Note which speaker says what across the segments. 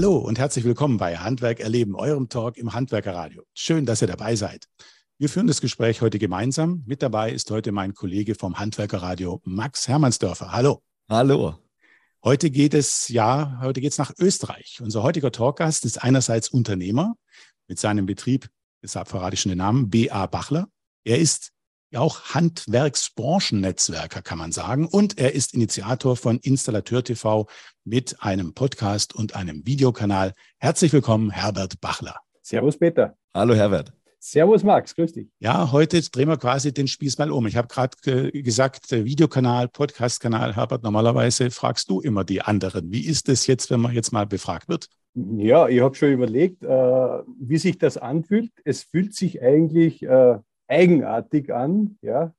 Speaker 1: Hallo und herzlich willkommen bei Handwerk erleben, eurem Talk im Handwerkerradio. Schön, dass ihr dabei seid. Wir führen das Gespräch heute gemeinsam. Mit dabei ist heute mein Kollege vom Handwerkerradio, Max Hermannsdörfer. Hallo.
Speaker 2: Hallo.
Speaker 1: Heute geht es, ja, heute geht es nach Österreich. Unser heutiger Talkgast ist einerseits Unternehmer mit seinem Betrieb, deshalb verrate ich schon den Namen, BA Bachler. Er ist ja auch Handwerksbranchennetzwerker, kann man sagen. Und er ist Initiator von Installateur TV mit einem Podcast und einem Videokanal. Herzlich willkommen, Herbert Bachler.
Speaker 3: Servus, Peter.
Speaker 2: Hallo, Herbert.
Speaker 3: Servus, Max. Grüß dich.
Speaker 1: Ja, heute drehen wir quasi den Spieß mal um. Ich habe gerade äh, gesagt, Videokanal, Podcastkanal. Herbert, normalerweise fragst du immer die anderen. Wie ist es jetzt, wenn man jetzt mal befragt wird?
Speaker 3: Ja, ich habe schon überlegt, äh, wie sich das anfühlt. Es fühlt sich eigentlich äh, eigenartig an, ja,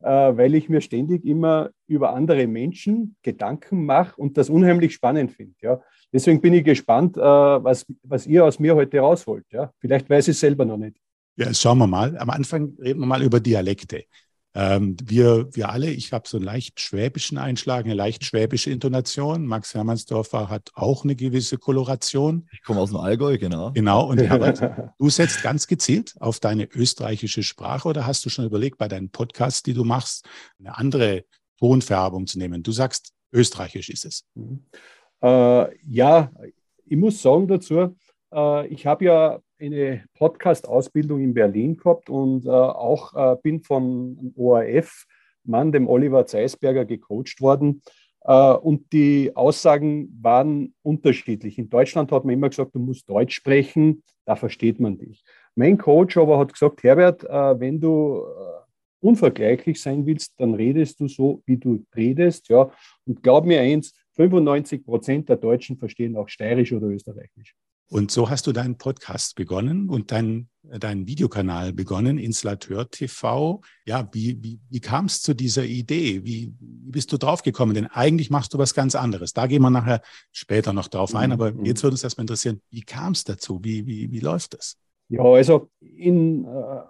Speaker 3: äh, weil ich mir ständig immer über andere Menschen Gedanken mache und das unheimlich spannend finde. Ja. Deswegen bin ich gespannt, äh, was, was ihr aus mir heute rausholt. Ja. Vielleicht weiß ich es selber noch nicht.
Speaker 1: Ja, schauen wir mal. Am Anfang reden wir mal über Dialekte. Ähm, wir, wir alle, ich habe so einen leicht schwäbischen Einschlag, eine leicht schwäbische Intonation. Max Hermannsdorfer hat auch eine gewisse Koloration.
Speaker 2: Ich komme aus dem Allgäu, genau.
Speaker 1: Genau, und Herbert, du setzt ganz gezielt auf deine österreichische Sprache oder hast du schon überlegt, bei deinen Podcasts, die du machst, eine andere Tonfärbung zu nehmen? Du sagst, österreichisch ist es. Mhm.
Speaker 3: Äh, ja, ich muss sagen dazu, äh, ich habe ja eine Podcast-Ausbildung in Berlin gehabt und äh, auch äh, bin vom ORF-Mann, dem Oliver Zeisberger, gecoacht worden. Äh, und die Aussagen waren unterschiedlich. In Deutschland hat man immer gesagt, du musst Deutsch sprechen, da versteht man dich. Mein Coach aber hat gesagt, Herbert, äh, wenn du äh, unvergleichlich sein willst, dann redest du so, wie du redest. Ja. Und glaub mir eins, 95 Prozent der Deutschen verstehen auch Steirisch oder Österreichisch.
Speaker 1: Und so hast du deinen Podcast begonnen und deinen dein Videokanal begonnen, Installateur TV. Ja, wie, wie, wie kam es zu dieser Idee? Wie, wie bist du draufgekommen? Denn eigentlich machst du was ganz anderes. Da gehen wir nachher später noch drauf ein. Aber mhm. jetzt würde uns erstmal interessieren, wie kam es dazu? Wie, wie, wie läuft das?
Speaker 3: Ja, also in äh,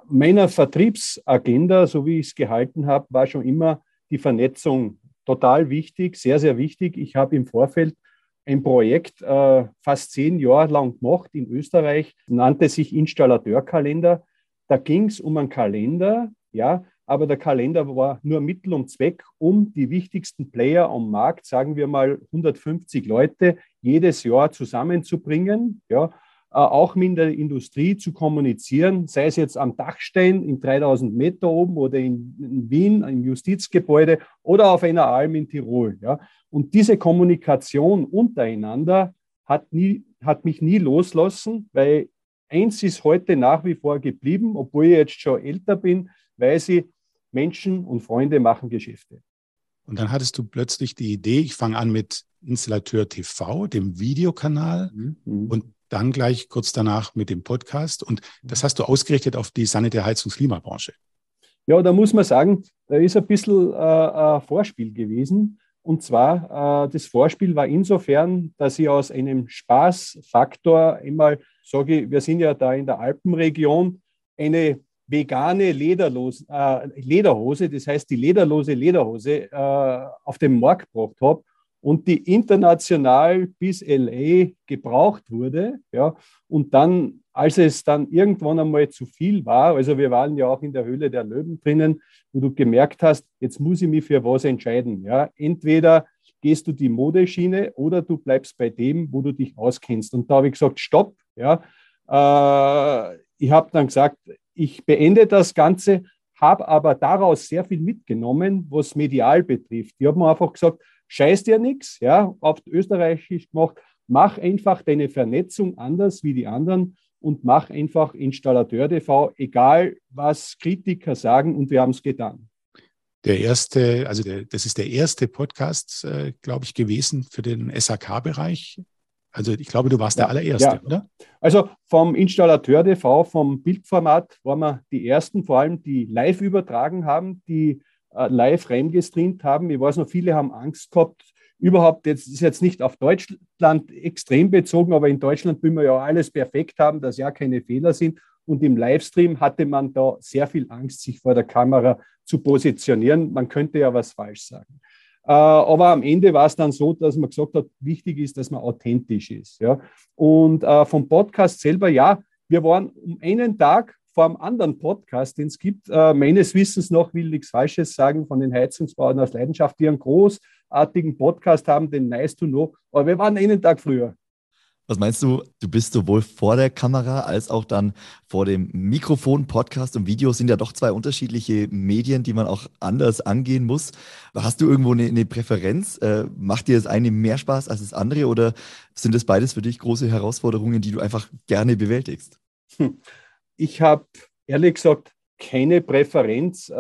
Speaker 3: meiner Vertriebsagenda, so wie ich es gehalten habe, war schon immer die Vernetzung total wichtig, sehr, sehr wichtig. Ich habe im Vorfeld ein Projekt äh, fast zehn Jahre lang gemacht in Österreich, nannte sich Installateurkalender. Da ging es um einen Kalender, ja, aber der Kalender war nur Mittel und Zweck, um die wichtigsten Player am Markt, sagen wir mal 150 Leute, jedes Jahr zusammenzubringen, ja, auch mit der Industrie zu kommunizieren, sei es jetzt am Dachstein in 3000 Meter oben oder in, in Wien im Justizgebäude oder auf einer Alm in Tirol. Ja. Und diese Kommunikation untereinander hat, nie, hat mich nie loslassen, weil eins ist heute nach wie vor geblieben, obwohl ich jetzt schon älter bin, weil sie Menschen und Freunde machen Geschäfte.
Speaker 1: Und dann hattest du plötzlich die Idee, ich fange an mit Installateur TV, dem Videokanal. Mhm. Und dann gleich kurz danach mit dem Podcast. Und das hast du ausgerichtet auf die Sanitär-, Heizungs-, Klimabranche.
Speaker 3: Ja, da muss man sagen, da ist ein bisschen äh, ein Vorspiel gewesen. Und zwar, äh, das Vorspiel war insofern, dass ich aus einem Spaßfaktor einmal sage, wir sind ja da in der Alpenregion, eine vegane Lederlos, äh, Lederhose, das heißt die lederlose Lederhose, äh, auf den Markt gebracht habe und die international bis LA gebraucht wurde. Ja, und dann, als es dann irgendwann einmal zu viel war, also wir waren ja auch in der Höhle der Löwen drinnen, wo du gemerkt hast, jetzt muss ich mich für was entscheiden. Ja, entweder gehst du die Modeschiene oder du bleibst bei dem, wo du dich auskennst. Und da habe ich gesagt, stopp. Ja, äh, ich habe dann gesagt, ich beende das Ganze, habe aber daraus sehr viel mitgenommen, was medial betrifft. Ich habe mir einfach gesagt, scheiß dir nichts, ja, auf Österreichisch gemacht, mach einfach deine Vernetzung anders wie die anderen und mach einfach Installateur TV, egal was Kritiker sagen und wir haben es getan.
Speaker 1: Der erste, also der, das ist der erste Podcast, äh, glaube ich, gewesen für den SAK-Bereich. Also ich glaube, du warst der allererste, ja. oder?
Speaker 3: Also vom Installateur TV, vom Bildformat waren wir die ersten, vor allem die live übertragen haben, die live reingestreamt haben. Ich weiß noch, viele haben Angst gehabt, überhaupt, jetzt ist jetzt nicht auf Deutschland extrem bezogen, aber in Deutschland will man ja alles perfekt haben, dass ja keine Fehler sind. Und im Livestream hatte man da sehr viel Angst, sich vor der Kamera zu positionieren. Man könnte ja was falsch sagen. Äh, aber am Ende war es dann so, dass man gesagt hat, wichtig ist, dass man authentisch ist. Und äh, vom Podcast selber, ja, wir waren um einen Tag einem anderen Podcast, den es gibt, äh, meines Wissens noch, will nichts Falsches sagen, von den Heizungsbauern aus Leidenschaft, die einen großartigen Podcast haben, den Nice to Know. Aber wir waren einen Tag früher.
Speaker 2: Was meinst du, du bist sowohl vor der Kamera als auch dann vor dem Mikrofon, Podcast und Video sind ja doch zwei unterschiedliche Medien, die man auch anders angehen muss. Hast du irgendwo eine, eine Präferenz? Äh, macht dir das eine mehr Spaß als das andere oder sind das beides für dich große Herausforderungen, die du einfach gerne bewältigst?
Speaker 3: Hm. Ich habe ehrlich gesagt keine Präferenz, äh,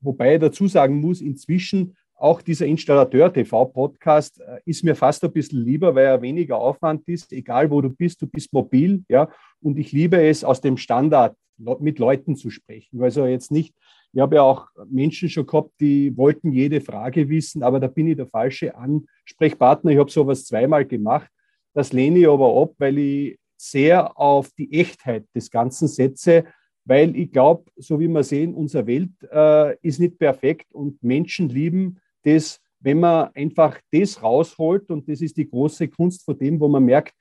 Speaker 3: wobei ich dazu sagen muss, inzwischen auch dieser Installateur-TV-Podcast äh, ist mir fast ein bisschen lieber, weil er weniger Aufwand ist, egal wo du bist, du bist mobil, ja. Und ich liebe es, aus dem Standard mit Leuten zu sprechen. Also jetzt nicht, ich habe ja auch Menschen schon gehabt, die wollten jede Frage wissen, aber da bin ich der falsche Ansprechpartner. Ich habe sowas zweimal gemacht. Das lehne ich aber ab, weil ich sehr auf die Echtheit des Ganzen setze weil ich glaube, so wie wir sehen, unsere Welt äh, ist nicht perfekt und Menschen lieben das, wenn man einfach das rausholt, und das ist die große Kunst von dem, wo man merkt,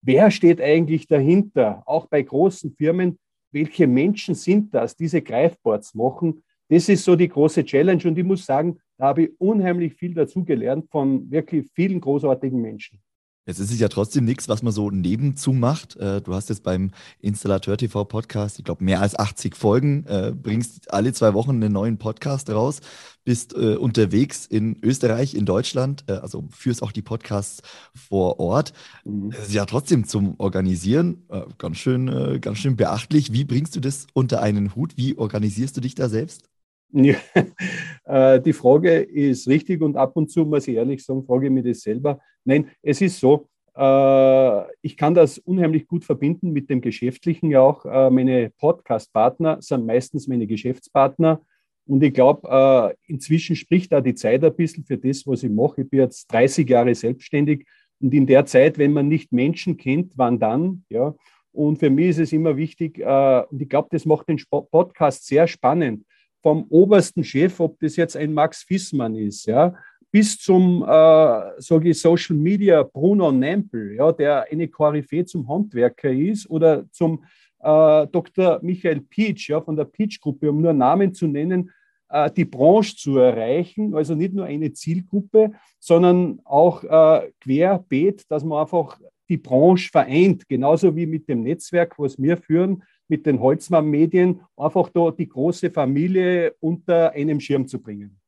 Speaker 3: wer steht eigentlich dahinter, auch bei großen Firmen, welche Menschen sind das, diese Greifboards machen, das ist so die große Challenge und ich muss sagen, da habe ich unheimlich viel dazugelernt von wirklich vielen großartigen Menschen.
Speaker 2: Jetzt ist es ja trotzdem nichts, was man so nebenzu macht. Äh, du hast jetzt beim Installateur TV Podcast, ich glaube, mehr als 80 Folgen, äh, bringst alle zwei Wochen einen neuen Podcast raus, bist äh, unterwegs in Österreich, in Deutschland, also führst auch die Podcasts vor Ort. Mhm. Das ist ja trotzdem zum Organisieren ganz schön, ganz schön beachtlich. Wie bringst du das unter einen Hut? Wie organisierst du dich da selbst?
Speaker 3: Ja, die Frage ist richtig und ab und zu, muss ich ehrlich sagen, frage ich mich das selber. Nein, es ist so, äh, ich kann das unheimlich gut verbinden mit dem Geschäftlichen ja auch. Äh, meine Podcast-Partner sind meistens meine Geschäftspartner. Und ich glaube, äh, inzwischen spricht da die Zeit ein bisschen für das, was ich mache. Ich bin jetzt 30 Jahre selbstständig und in der Zeit, wenn man nicht Menschen kennt, wann dann? Ja. Und für mich ist es immer wichtig, und ich glaube, das macht den Podcast sehr spannend. Vom obersten Chef, ob das jetzt ein Max Fissmann ist, ja, bis zum, äh, sage ich, Social Media Bruno Nempel, ja, der eine Koryphäe zum Handwerker ist, oder zum äh, Dr. Michael Pietsch ja, von der Pietsch-Gruppe, um nur Namen zu nennen, äh, die Branche zu erreichen, also nicht nur eine Zielgruppe, sondern auch äh, querbeet, dass man einfach die Branche vereint, genauso wie mit dem Netzwerk, was wir führen, mit den Holzmann-Medien, einfach da die große Familie unter einem Schirm zu bringen.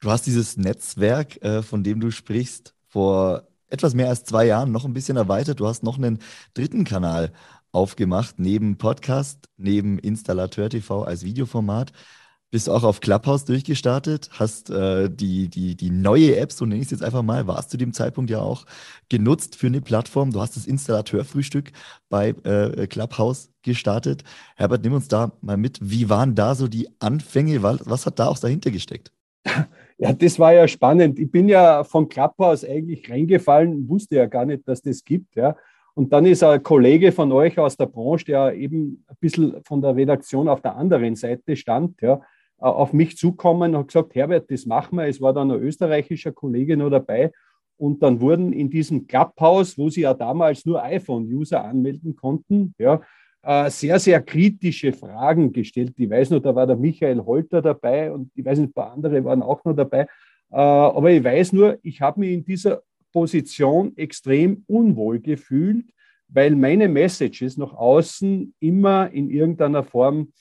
Speaker 2: Du hast dieses Netzwerk, äh, von dem du sprichst, vor etwas mehr als zwei Jahren noch ein bisschen erweitert. Du hast noch einen dritten Kanal aufgemacht, neben Podcast, neben Installateur TV als Videoformat. Bist auch auf Clubhouse durchgestartet, hast äh, die, die, die neue App, so nenne ich es jetzt einfach mal, warst zu dem Zeitpunkt ja auch genutzt für eine Plattform. Du hast das Installateurfrühstück bei äh, Clubhouse gestartet. Herbert, nimm uns da mal mit. Wie waren da so die Anfänge? Was, hat da auch dahinter gesteckt?
Speaker 3: Ja, das war ja spannend. Ich bin ja von Klapphaus eigentlich reingefallen, wusste ja gar nicht, dass das gibt. Ja. Und dann ist ein Kollege von euch aus der Branche, der eben ein bisschen von der Redaktion auf der anderen Seite stand, ja, auf mich zukommen und gesagt, Herbert, das machen wir. Es war dann ein österreichischer Kollege noch dabei. Und dann wurden in diesem Clubhouse, wo sie ja damals nur iPhone-User anmelden konnten, ja, äh, sehr, sehr kritische Fragen gestellt. Ich weiß noch, da war der Michael Holter dabei und ich weiß nicht, ein paar andere waren auch noch dabei. Äh, aber ich weiß nur, ich habe mich in dieser Position extrem unwohl gefühlt, weil meine Messages nach außen immer in irgendeiner Form,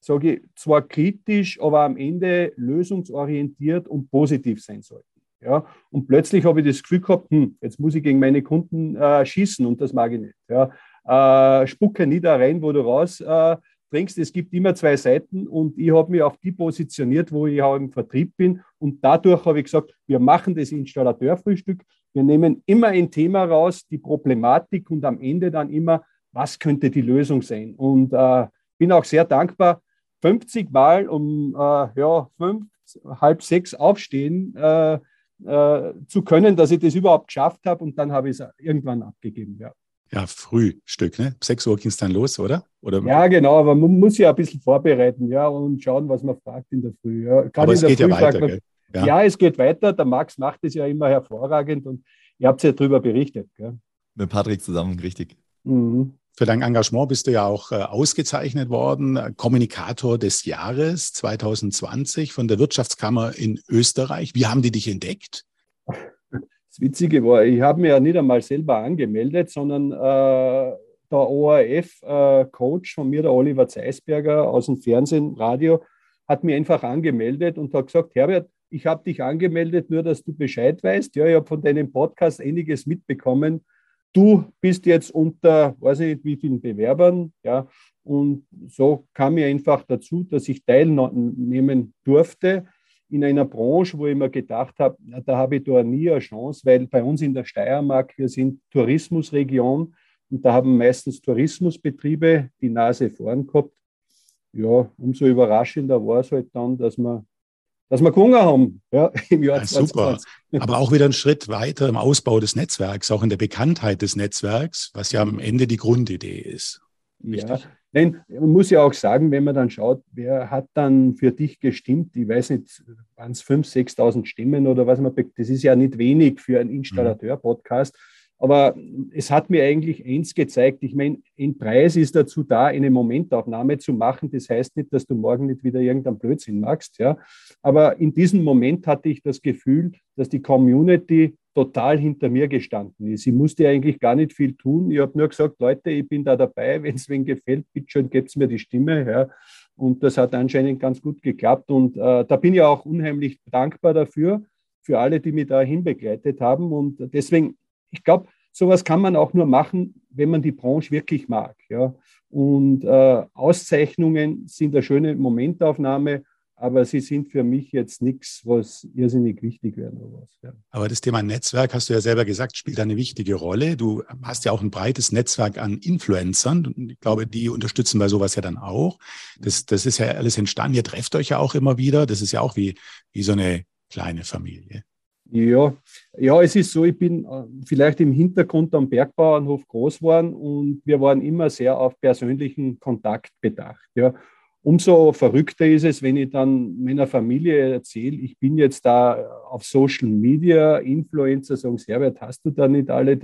Speaker 3: sage ich, zwar kritisch, aber am Ende lösungsorientiert und positiv sein sollten. Ja, und plötzlich habe ich das Gefühl gehabt, hm, jetzt muss ich gegen meine Kunden äh, schießen und das mag ich nicht. Ja äh, spucke nie da rein, wo du raus äh, trinkst. Es gibt immer zwei Seiten und ich habe mich auf die positioniert, wo ich auch im Vertrieb bin. Und dadurch habe ich gesagt, wir machen das Installateurfrühstück. Wir nehmen immer ein Thema raus, die Problematik und am Ende dann immer, was könnte die Lösung sein. Und äh, bin auch sehr dankbar, 50 Mal um äh, ja, fünf, halb sechs aufstehen äh, äh, zu können, dass ich das überhaupt geschafft habe und dann habe ich es irgendwann abgegeben. Ja.
Speaker 1: Ja, Frühstück, ne? 6 Uhr ging es dann los, oder? oder?
Speaker 3: Ja, genau, aber man muss ja ein bisschen vorbereiten, ja, und schauen, was man fragt in der Früh. Ja.
Speaker 1: aber es geht Früh ja weiter,
Speaker 3: man,
Speaker 1: gell?
Speaker 3: Ja. ja. es geht weiter. Der Max macht es ja immer hervorragend und ihr habt ja darüber berichtet. Gell?
Speaker 2: Mit Patrick zusammen, richtig.
Speaker 1: Mhm. Für dein Engagement bist du ja auch äh, ausgezeichnet worden, Kommunikator des Jahres 2020 von der Wirtschaftskammer in Österreich. Wie haben die dich entdeckt?
Speaker 3: Das Witzige war, ich habe mir ja nicht einmal selber angemeldet, sondern äh, der ORF-Coach äh, von mir, der Oliver Zeisberger aus dem Fernsehen, Radio, hat mir einfach angemeldet und hat gesagt, Herbert, ich habe dich angemeldet, nur dass du Bescheid weißt. Ja, ich habe von deinem Podcast einiges mitbekommen. Du bist jetzt unter, weiß ich nicht wie vielen Bewerbern, ja, und so kam mir einfach dazu, dass ich teilnehmen durfte in einer Branche, wo ich mir gedacht habe, da habe ich da nie eine Chance, weil bei uns in der Steiermark, wir sind Tourismusregion und da haben meistens Tourismusbetriebe die Nase vorn gehabt. Ja, umso überraschender war es halt dann, dass wir, dass wir gewonnen haben ja,
Speaker 1: im Jahr ja, 2020. Super. Aber auch wieder einen Schritt weiter im Ausbau des Netzwerks, auch in der Bekanntheit des Netzwerks, was ja am Ende die Grundidee ist.
Speaker 3: Richtig? Ja, Nein, man muss ja auch sagen, wenn man dann schaut, wer hat dann für dich gestimmt? Ich weiß nicht, waren es 5.000, 6.000 Stimmen oder was man, das ist ja nicht wenig für einen Installateur-Podcast. Aber es hat mir eigentlich eins gezeigt. Ich meine, ein Preis ist dazu da, eine Momentaufnahme zu machen. Das heißt nicht, dass du morgen nicht wieder irgendeinen Blödsinn machst. Ja. Aber in diesem Moment hatte ich das Gefühl, dass die Community total hinter mir gestanden ist. Ich musste eigentlich gar nicht viel tun. Ich habe nur gesagt, Leute, ich bin da dabei. Wenn es wen gefällt, bitte schön, gebt mir die Stimme. Ja. Und das hat anscheinend ganz gut geklappt. Und äh, da bin ich auch unheimlich dankbar dafür, für alle, die mich dahin begleitet haben. Und deswegen ich glaube, sowas kann man auch nur machen, wenn man die Branche wirklich mag. Ja. Und äh, Auszeichnungen sind eine schöne Momentaufnahme, aber sie sind für mich jetzt nichts, was irrsinnig wichtig wäre.
Speaker 1: Ja. Aber das Thema Netzwerk, hast du ja selber gesagt, spielt eine wichtige Rolle. Du hast ja auch ein breites Netzwerk an Influencern. Und ich glaube, die unterstützen bei sowas ja dann auch. Das, das ist ja alles entstanden. Ihr trefft euch ja auch immer wieder. Das ist ja auch wie, wie so eine kleine Familie.
Speaker 3: Ja, ja, es ist so, ich bin äh, vielleicht im Hintergrund am Bergbauernhof groß geworden und wir waren immer sehr auf persönlichen Kontakt bedacht. Ja. Umso verrückter ist es, wenn ich dann meiner Familie erzähle, ich bin jetzt da auf Social Media, Influencer sagen, Herbert, hast du da nicht alle?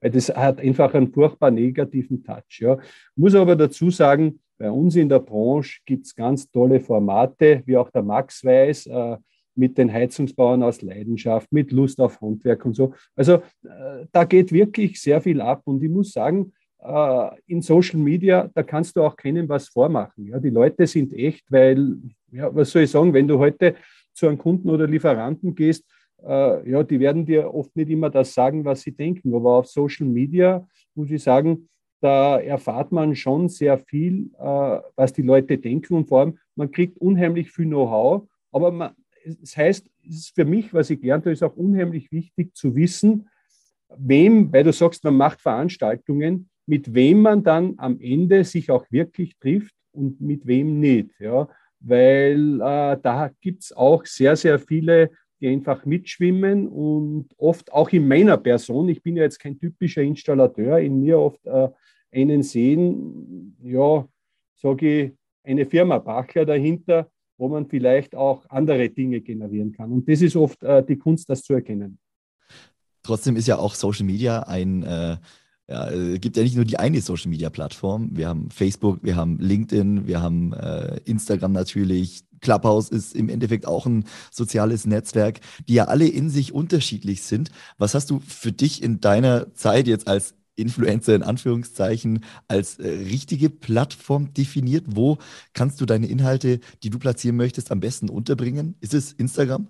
Speaker 3: Weil das hat einfach einen furchtbar negativen Touch. Ja. Muss aber dazu sagen, bei uns in der Branche gibt es ganz tolle Formate, wie auch der Max weiß. Äh, mit den Heizungsbauern aus Leidenschaft, mit Lust auf Handwerk und so. Also äh, da geht wirklich sehr viel ab und ich muss sagen, äh, in Social Media, da kannst du auch kennen, was vormachen. Ja, die Leute sind echt, weil, ja, was soll ich sagen, wenn du heute zu einem Kunden oder Lieferanten gehst, äh, ja, die werden dir oft nicht immer das sagen, was sie denken. Aber auf Social Media muss ich sagen, da erfahrt man schon sehr viel, äh, was die Leute denken und vor allem, man kriegt unheimlich viel Know-how, aber man, das heißt, es ist für mich, was ich gelernt habe, ist auch unheimlich wichtig zu wissen, wem, weil du sagst, man macht Veranstaltungen, mit wem man dann am Ende sich auch wirklich trifft und mit wem nicht. Ja? Weil äh, da gibt es auch sehr, sehr viele, die einfach mitschwimmen und oft auch in meiner Person, ich bin ja jetzt kein typischer Installateur, in mir oft äh, einen sehen, ja, sage ich, eine Firma Bachler dahinter, wo man vielleicht auch andere Dinge generieren kann. Und das ist oft äh, die Kunst, das zu erkennen.
Speaker 2: Trotzdem ist ja auch Social Media ein, äh, ja, äh, gibt ja nicht nur die eine Social Media Plattform. Wir haben Facebook, wir haben LinkedIn, wir haben äh, Instagram natürlich. Clubhouse ist im Endeffekt auch ein soziales Netzwerk, die ja alle in sich unterschiedlich sind. Was hast du für dich in deiner Zeit jetzt als Influencer in Anführungszeichen als äh, richtige Plattform definiert? Wo kannst du deine Inhalte, die du platzieren möchtest, am besten unterbringen? Ist es Instagram?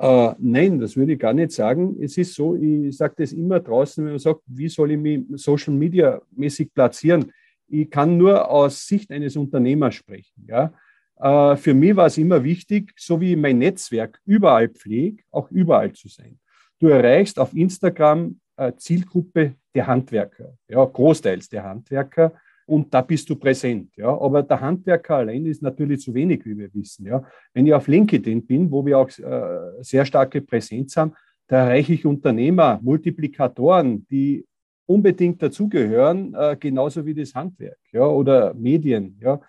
Speaker 3: Äh, nein, das würde ich gar nicht sagen. Es ist so, ich sage das immer draußen, wenn man sagt, wie soll ich mich Social Media mäßig platzieren? Ich kann nur aus Sicht eines Unternehmers sprechen. Ja? Äh, für mich war es immer wichtig, so wie mein Netzwerk überall pflegt, auch überall zu sein. Du erreichst auf Instagram äh, Zielgruppe der Handwerker, ja, großteils der Handwerker. Und da bist du präsent. Ja. Aber der Handwerker allein ist natürlich zu wenig, wie wir wissen. Ja. Wenn ich auf LinkedIn bin, wo wir auch äh, sehr starke Präsenz haben, da erreiche ich Unternehmer, Multiplikatoren, die unbedingt dazugehören, äh, genauso wie das Handwerk ja, oder Medien. Ja.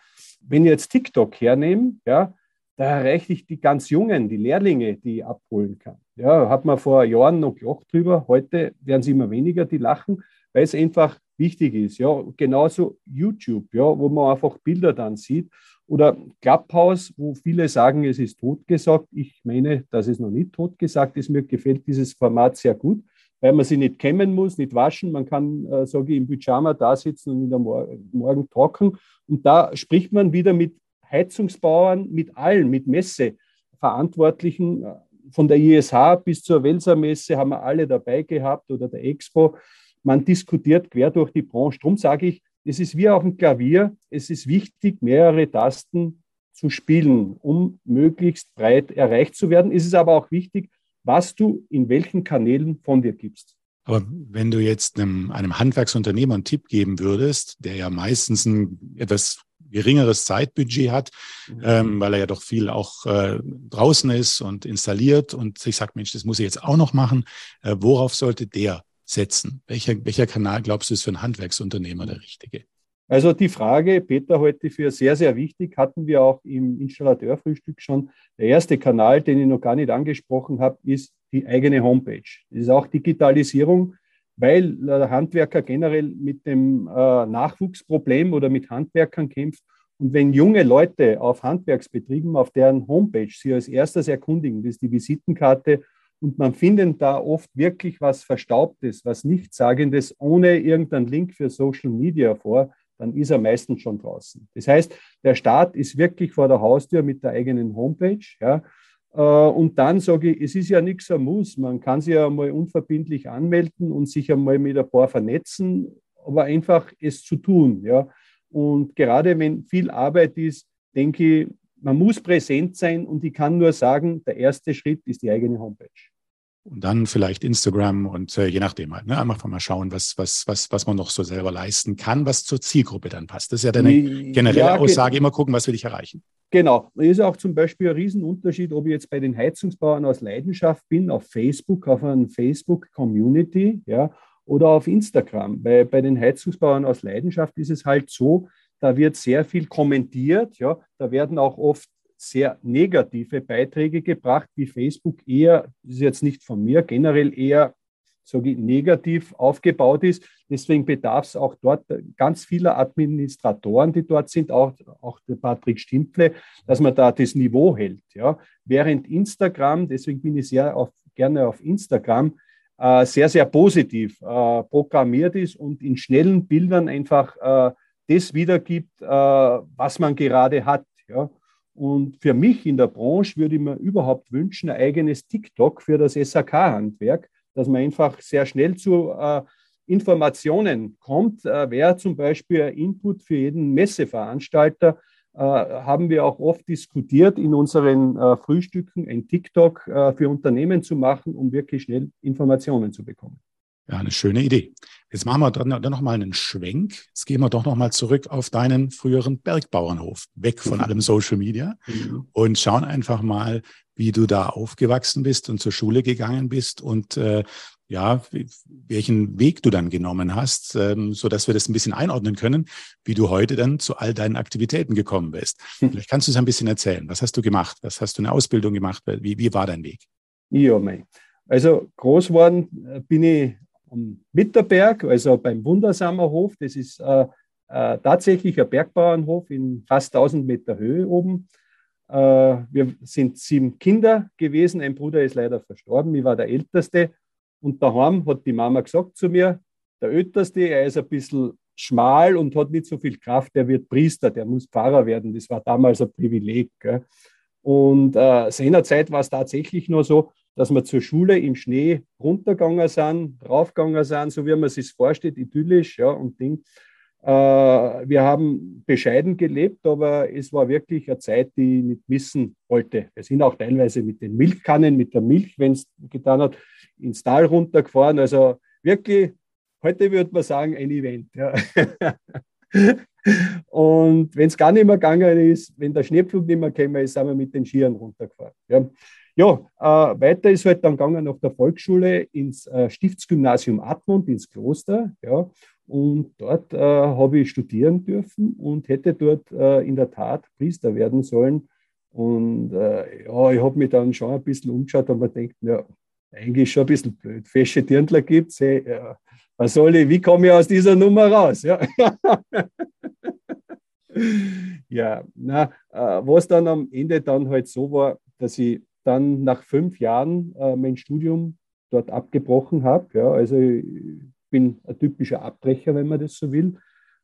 Speaker 3: Wenn ich jetzt TikTok hernehme, ja, da erreiche ich die ganz Jungen, die Lehrlinge, die ich abholen kann. Ja, hat man vor Jahren noch gelacht drüber. Heute werden sie immer weniger, die lachen, weil es einfach wichtig ist. Ja, genauso YouTube, ja, wo man einfach Bilder dann sieht. Oder Clubhouse, wo viele sagen, es ist totgesagt. Ich meine, dass es noch nicht totgesagt ist. Mir gefällt dieses Format sehr gut, weil man sie nicht kämmen muss, nicht waschen. Man kann, äh, sage ich, im Pyjama da sitzen und in der Mor Morgen trocken. Und da spricht man wieder mit Heizungsbauern, mit allen, mit Messeverantwortlichen. Von der ISH bis zur Welser Messe haben wir alle dabei gehabt oder der Expo. Man diskutiert quer durch die Branche. Darum sage ich, es ist wie auf dem Klavier. Es ist wichtig, mehrere Tasten zu spielen, um möglichst breit erreicht zu werden. Es ist aber auch wichtig, was du in welchen Kanälen von dir gibst.
Speaker 1: Aber wenn du jetzt einem, einem Handwerksunternehmer einen Tipp geben würdest, der ja meistens ein etwas geringeres Zeitbudget hat, mhm. ähm, weil er ja doch viel auch äh, draußen ist und installiert und sich sagt, Mensch, das muss ich jetzt auch noch machen. Äh, worauf sollte der setzen? Welcher, welcher Kanal glaubst du ist für einen Handwerksunternehmer der richtige?
Speaker 3: Also die Frage, Peter, heute für sehr, sehr wichtig, hatten wir auch im Installateurfrühstück schon. Der erste Kanal, den ich noch gar nicht angesprochen habe, ist die eigene Homepage. Das ist auch Digitalisierung, weil der Handwerker generell mit dem äh, Nachwuchsproblem oder mit Handwerkern kämpft. Und wenn junge Leute auf Handwerksbetrieben auf deren Homepage sie als erstes erkundigen, das ist die Visitenkarte, und man findet da oft wirklich was Verstaubtes, was Nichtsagendes, ohne irgendeinen Link für Social Media vor, dann ist er meistens schon draußen. Das heißt, der Staat ist wirklich vor der Haustür mit der eigenen Homepage. Ja, und dann sage ich, es ist ja nichts am Muss. Man kann sich ja mal unverbindlich anmelden und sich einmal mit ein paar vernetzen, aber einfach es zu tun. Ja. Und gerade wenn viel Arbeit ist, denke ich, man muss präsent sein und ich kann nur sagen, der erste Schritt ist die eigene Homepage.
Speaker 1: Und dann vielleicht Instagram und äh, je nachdem halt, ne? Einfach mal schauen, was, was, was, was man noch so selber leisten kann, was zur Zielgruppe dann passt. Das ist ja deine generelle ja, Aussage, immer gucken, was will ich erreichen.
Speaker 3: Genau. Es ist auch zum Beispiel ein Riesenunterschied, ob ich jetzt bei den Heizungsbauern aus Leidenschaft bin, auf Facebook, auf einer Facebook-Community, ja, oder auf Instagram. Weil bei den Heizungsbauern aus Leidenschaft ist es halt so, da wird sehr viel kommentiert, ja, da werden auch oft sehr negative Beiträge gebracht, wie Facebook eher, das ist jetzt nicht von mir, generell eher sage ich, negativ aufgebaut ist. Deswegen bedarf es auch dort ganz vieler Administratoren, die dort sind, auch, auch der Patrick Stimple, dass man da das Niveau hält. Ja. Während Instagram, deswegen bin ich sehr auf, gerne auf Instagram, äh, sehr, sehr positiv äh, programmiert ist und in schnellen Bildern einfach äh, das wiedergibt, äh, was man gerade hat. Ja. Und für mich in der Branche würde ich mir überhaupt wünschen, ein eigenes TikTok für das SAK-Handwerk, dass man einfach sehr schnell zu äh, Informationen kommt. Äh, Wäre zum Beispiel Input für jeden Messeveranstalter, äh, haben wir auch oft diskutiert, in unseren äh, Frühstücken ein TikTok äh, für Unternehmen zu machen, um wirklich schnell Informationen zu bekommen.
Speaker 1: Ja, eine schöne Idee. Jetzt machen wir dann, dann noch mal einen Schwenk. Jetzt gehen wir doch noch mal zurück auf deinen früheren Bergbauernhof, weg von mhm. allem Social Media mhm. und schauen einfach mal, wie du da aufgewachsen bist und zur Schule gegangen bist und äh, ja, welchen Weg du dann genommen hast, ähm, so dass wir das ein bisschen einordnen können, wie du heute dann zu all deinen Aktivitäten gekommen bist. Hm. Vielleicht kannst du es ein bisschen erzählen. Was hast du gemacht? Was hast du eine Ausbildung gemacht? Wie, wie war dein Weg?
Speaker 3: Ja, mei. Also groß geworden äh, bin ich am Mitterberg, also beim Wundersamer Das ist äh, äh, tatsächlich ein Bergbauernhof in fast 1000 Meter Höhe oben. Äh, wir sind sieben Kinder gewesen. Ein Bruder ist leider verstorben. Ich war der Älteste. Und daheim hat die Mama gesagt zu mir, der Älteste, er ist ein bisschen schmal und hat nicht so viel Kraft, der wird Priester, der muss Pfarrer werden. Das war damals ein Privileg. Gell? Und äh, seinerzeit war es tatsächlich nur so, dass wir zur Schule im Schnee runtergegangen sind, raufgegangen sind, so wie man sich vorstellt, idyllisch, ja, und Ding. Äh, wir haben bescheiden gelebt, aber es war wirklich eine Zeit, die ich nicht missen wollte. Wir sind auch teilweise mit den Milchkannen, mit der Milch, wenn es getan hat, ins Tal runtergefahren. Also wirklich, heute würde man sagen, ein Event. Ja. Und wenn es gar nicht mehr gegangen ist, wenn der Schneepflug nicht mehr gekommen ist, sind wir mit den Skiern runtergefahren. Ja. Ja, äh, weiter ist halt dann gegangen nach der Volksschule ins äh, Stiftsgymnasium Admont, ins Kloster. Ja, und dort äh, habe ich studieren dürfen und hätte dort äh, in der Tat Priester werden sollen. Und äh, ja, ich habe mich dann schon ein bisschen umgeschaut und man denkt, ja, eigentlich schon ein bisschen blöd. Fesche Dirndler gibt es. Hey, ja, was soll ich, wie komme ich aus dieser Nummer raus? Ja, ja na, äh, was dann am Ende dann halt so war, dass ich dann nach fünf Jahren äh, mein Studium dort abgebrochen habe. Ja, also ich bin ein typischer Abbrecher, wenn man das so will.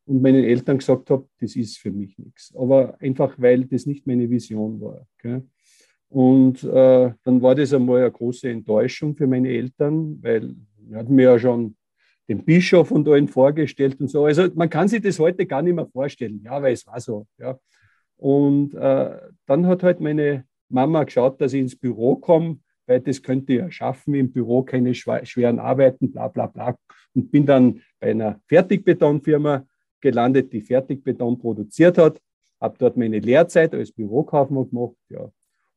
Speaker 3: Und meinen Eltern gesagt habe, das ist für mich nichts. Aber einfach, weil das nicht meine Vision war. Okay? Und äh, dann war das einmal eine große Enttäuschung für meine Eltern, weil sie hatten mir ja schon den Bischof und allen vorgestellt und so. Also man kann sich das heute gar nicht mehr vorstellen. Ja, weil es war so. Ja. Und äh, dann hat halt meine Mama geschaut, dass ich ins Büro komme, weil das könnte ich ja schaffen, im Büro keine schweren Arbeiten, bla bla bla. Und bin dann bei einer Fertigbetonfirma gelandet, die Fertigbeton produziert hat. Habe dort meine Lehrzeit als Bürokaufmann gemacht. Ja.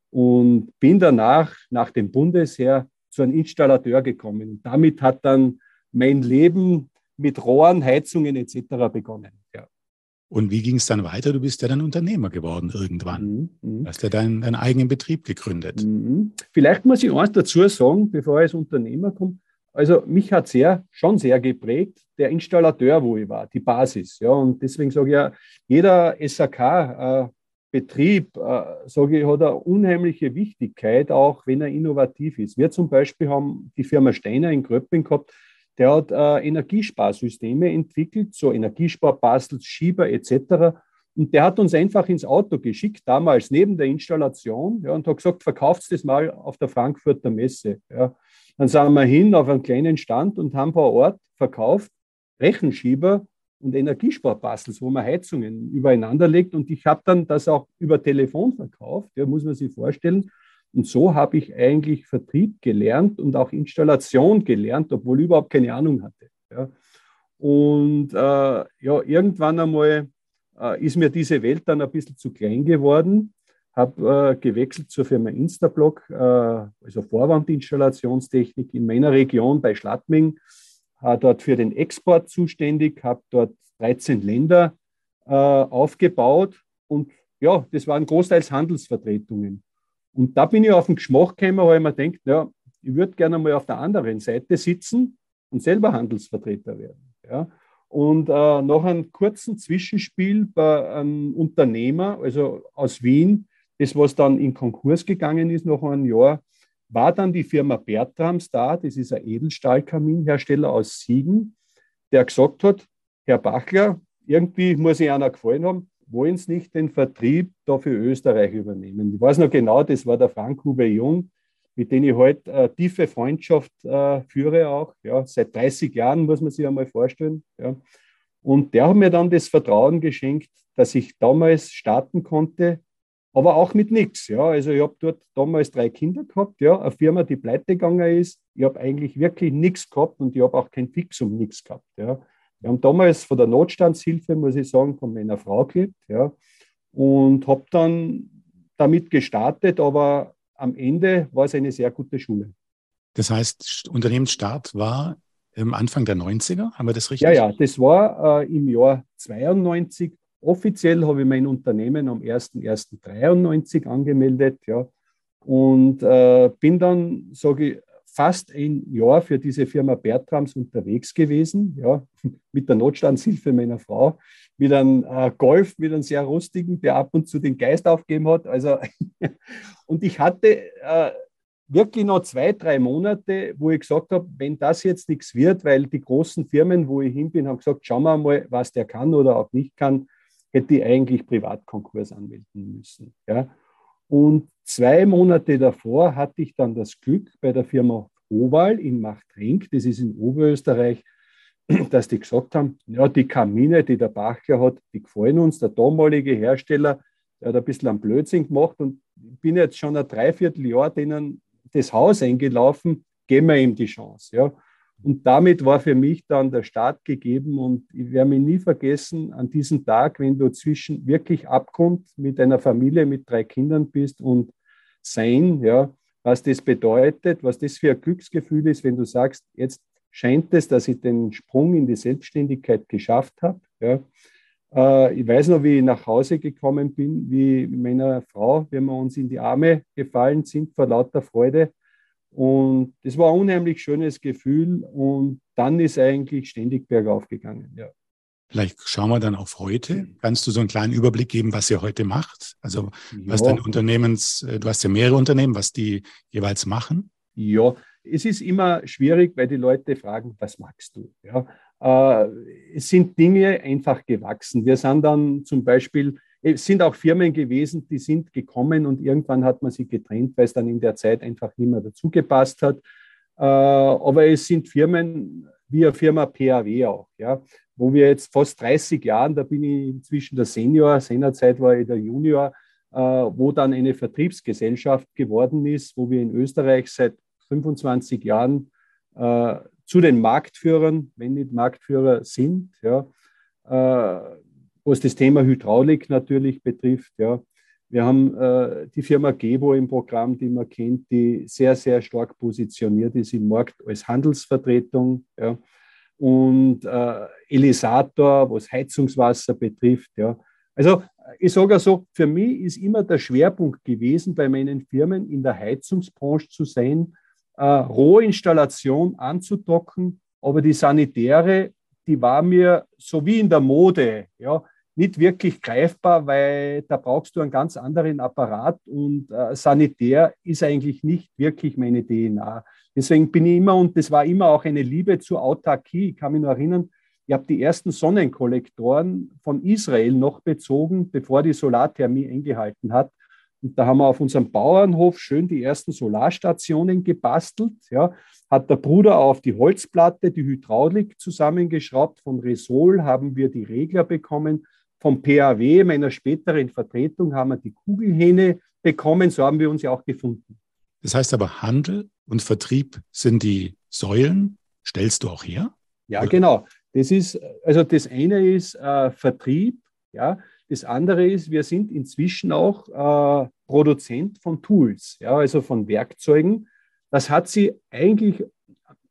Speaker 3: Und bin danach, nach dem Bundesheer, zu einem Installateur gekommen. Und damit hat dann mein Leben mit Rohren, Heizungen etc. begonnen.
Speaker 1: Und wie ging es dann weiter? Du bist ja dann Unternehmer geworden irgendwann. Mhm, mhm. Hast ja deinen, deinen eigenen Betrieb gegründet.
Speaker 3: Mhm. Vielleicht muss ich eins dazu sagen, bevor ich als Unternehmer komme. Also mich hat sehr, schon sehr geprägt der Installateur, wo ich war, die Basis. Ja, und deswegen sage ich ja, jeder SAK-Betrieb, äh, äh, sage ich, hat eine unheimliche Wichtigkeit, auch wenn er innovativ ist. Wir zum Beispiel haben die Firma Steiner in Gröpping gehabt, der hat äh, Energiesparsysteme entwickelt, so Energiesparbastels, Schieber etc. Und der hat uns einfach ins Auto geschickt, damals neben der Installation, ja, und hat gesagt, verkauft das mal auf der Frankfurter Messe. Ja. Dann sind wir hin auf einen kleinen Stand und haben vor Ort verkauft Rechenschieber und Energiesparbastels, wo man Heizungen übereinander legt. Und ich habe dann das auch über Telefon verkauft, ja, muss man sich vorstellen. Und so habe ich eigentlich Vertrieb gelernt und auch Installation gelernt, obwohl ich überhaupt keine Ahnung hatte. Ja. Und äh, ja, irgendwann einmal äh, ist mir diese Welt dann ein bisschen zu klein geworden, habe äh, gewechselt zur Firma Instablock, äh, also Vorwandinstallationstechnik in meiner Region bei Schladming, dort für den Export zuständig, habe dort 13 Länder äh, aufgebaut und ja, das waren großteils Handelsvertretungen. Und da bin ich auf den Geschmack gekommen, weil ich mir denke, ja, ich würde gerne mal auf der anderen Seite sitzen und selber Handelsvertreter werden. Ja. Und äh, nach einem kurzen Zwischenspiel bei einem Unternehmer, also aus Wien, das was dann in Konkurs gegangen ist nach einem Jahr, war dann die Firma Bertrams da, das ist ein Edelstahlkaminhersteller aus Siegen, der gesagt hat, Herr Bachler, irgendwie muss ich einer gefallen haben, wollen Sie nicht den Vertrieb da für Österreich übernehmen? Ich weiß noch genau, das war der Frank Huber Jung, mit dem ich heute eine tiefe Freundschaft äh, führe auch. Ja, seit 30 Jahren muss man sich einmal vorstellen. Ja. Und der hat mir dann das Vertrauen geschenkt, dass ich damals starten konnte, aber auch mit nichts. Ja. Also ich habe dort damals drei Kinder gehabt, ja, eine Firma, die pleite gegangen ist. Ich habe eigentlich wirklich nichts gehabt und ich habe auch kein Fixum nichts gehabt. Ja. Wir haben damals von der Notstandshilfe, muss ich sagen, von meiner Frau gelebt, ja, und habe dann damit gestartet, aber am Ende war es eine sehr gute Schule.
Speaker 1: Das heißt, Unternehmensstart war am Anfang der 90er, haben wir das richtig?
Speaker 3: Ja, ja, das war äh, im Jahr 92. Offiziell habe ich mein Unternehmen am 01.01.93 angemeldet, ja, und äh, bin dann, sage ich, fast ein Jahr für diese Firma Bertrams unterwegs gewesen, ja, mit der Notstandshilfe meiner Frau, mit einem äh, Golf, mit einem sehr rustigen, der ab und zu den Geist aufgeben hat. Also, und ich hatte äh, wirklich noch zwei, drei Monate, wo ich gesagt habe, wenn das jetzt nichts wird, weil die großen Firmen, wo ich hin bin, haben gesagt, schauen wir mal, was der kann oder auch nicht kann, hätte ich eigentlich Privatkonkurs anmelden müssen. Ja. Und zwei Monate davor hatte ich dann das Glück bei der Firma Oval in Machtrenk, das ist in Oberösterreich, dass die gesagt haben, ja, die Kamine, die der Bachler hat, die gefallen uns. Der damalige Hersteller, der hat ein bisschen am Blödsinn gemacht und bin jetzt schon ein Dreivierteljahr denen das Haus eingelaufen, geben wir ihm die Chance. Ja. Und damit war für mich dann der Start gegeben und ich werde mich nie vergessen, an diesem Tag, wenn du zwischen wirklich Abgrund mit einer Familie mit drei Kindern bist und sein, ja, was das bedeutet, was das für ein Glücksgefühl ist, wenn du sagst, jetzt scheint es, dass ich den Sprung in die Selbstständigkeit geschafft habe. Ja. Äh, ich weiß noch, wie ich nach Hause gekommen bin, wie meiner Frau, wenn wir uns in die Arme gefallen sind vor lauter Freude. Und das war ein unheimlich schönes Gefühl. Und dann ist eigentlich ständig bergauf gegangen. Ja.
Speaker 1: Vielleicht schauen wir dann auf heute. Kannst du so einen kleinen Überblick geben, was ihr heute macht? Also was ja. dein Unternehmens, äh, du hast ja mehrere Unternehmen, was die jeweils machen?
Speaker 3: Ja, es ist immer schwierig, weil die Leute fragen, was magst du? Ja, äh, es sind Dinge einfach gewachsen. Wir sind dann zum Beispiel, es sind auch Firmen gewesen, die sind gekommen und irgendwann hat man sie getrennt, weil es dann in der Zeit einfach nicht mehr dazu gepasst hat. Äh, aber es sind Firmen wie eine Firma PAW auch, ja, wo wir jetzt fast 30 Jahren, da bin ich inzwischen der Senior, seinerzeit war ich der Junior, äh, wo dann eine Vertriebsgesellschaft geworden ist, wo wir in Österreich seit 25 Jahren zu den Marktführern, wenn nicht Marktführer sind, ja, äh, was das Thema Hydraulik natürlich betrifft. Ja. Wir haben äh, die Firma Gebo im Programm, die man kennt, die sehr, sehr stark positioniert ist im Markt als Handelsvertretung. Ja. Und äh, Elisator, was Heizungswasser betrifft. Ja. Also ich sage so, für mich ist immer der Schwerpunkt gewesen, bei meinen Firmen in der Heizungsbranche zu sein, äh, Rohinstallation anzudocken, aber die sanitäre, die war mir so wie in der Mode, ja, nicht wirklich greifbar, weil da brauchst du einen ganz anderen Apparat und äh, sanitär ist eigentlich nicht wirklich meine DNA. Deswegen bin ich immer, und das war immer auch eine Liebe zur Autarkie. Ich kann mich nur erinnern, ich habe die ersten Sonnenkollektoren von Israel noch bezogen, bevor die Solarthermie eingehalten hat. Und da haben wir auf unserem Bauernhof schön die ersten Solarstationen gebastelt. Ja. Hat der Bruder auf die Holzplatte die Hydraulik zusammengeschraubt. Von Resol haben wir die Regler bekommen. Vom PAW, meiner späteren Vertretung, haben wir die Kugelhähne bekommen. So haben wir uns ja auch gefunden.
Speaker 1: Das heißt aber, Handel und Vertrieb sind die Säulen. Stellst du auch her?
Speaker 3: Ja, Oder? genau. Das ist, also das eine ist äh, Vertrieb, ja. Das andere ist, wir sind inzwischen auch äh, Produzent von Tools, ja, also von Werkzeugen. Das hat sie eigentlich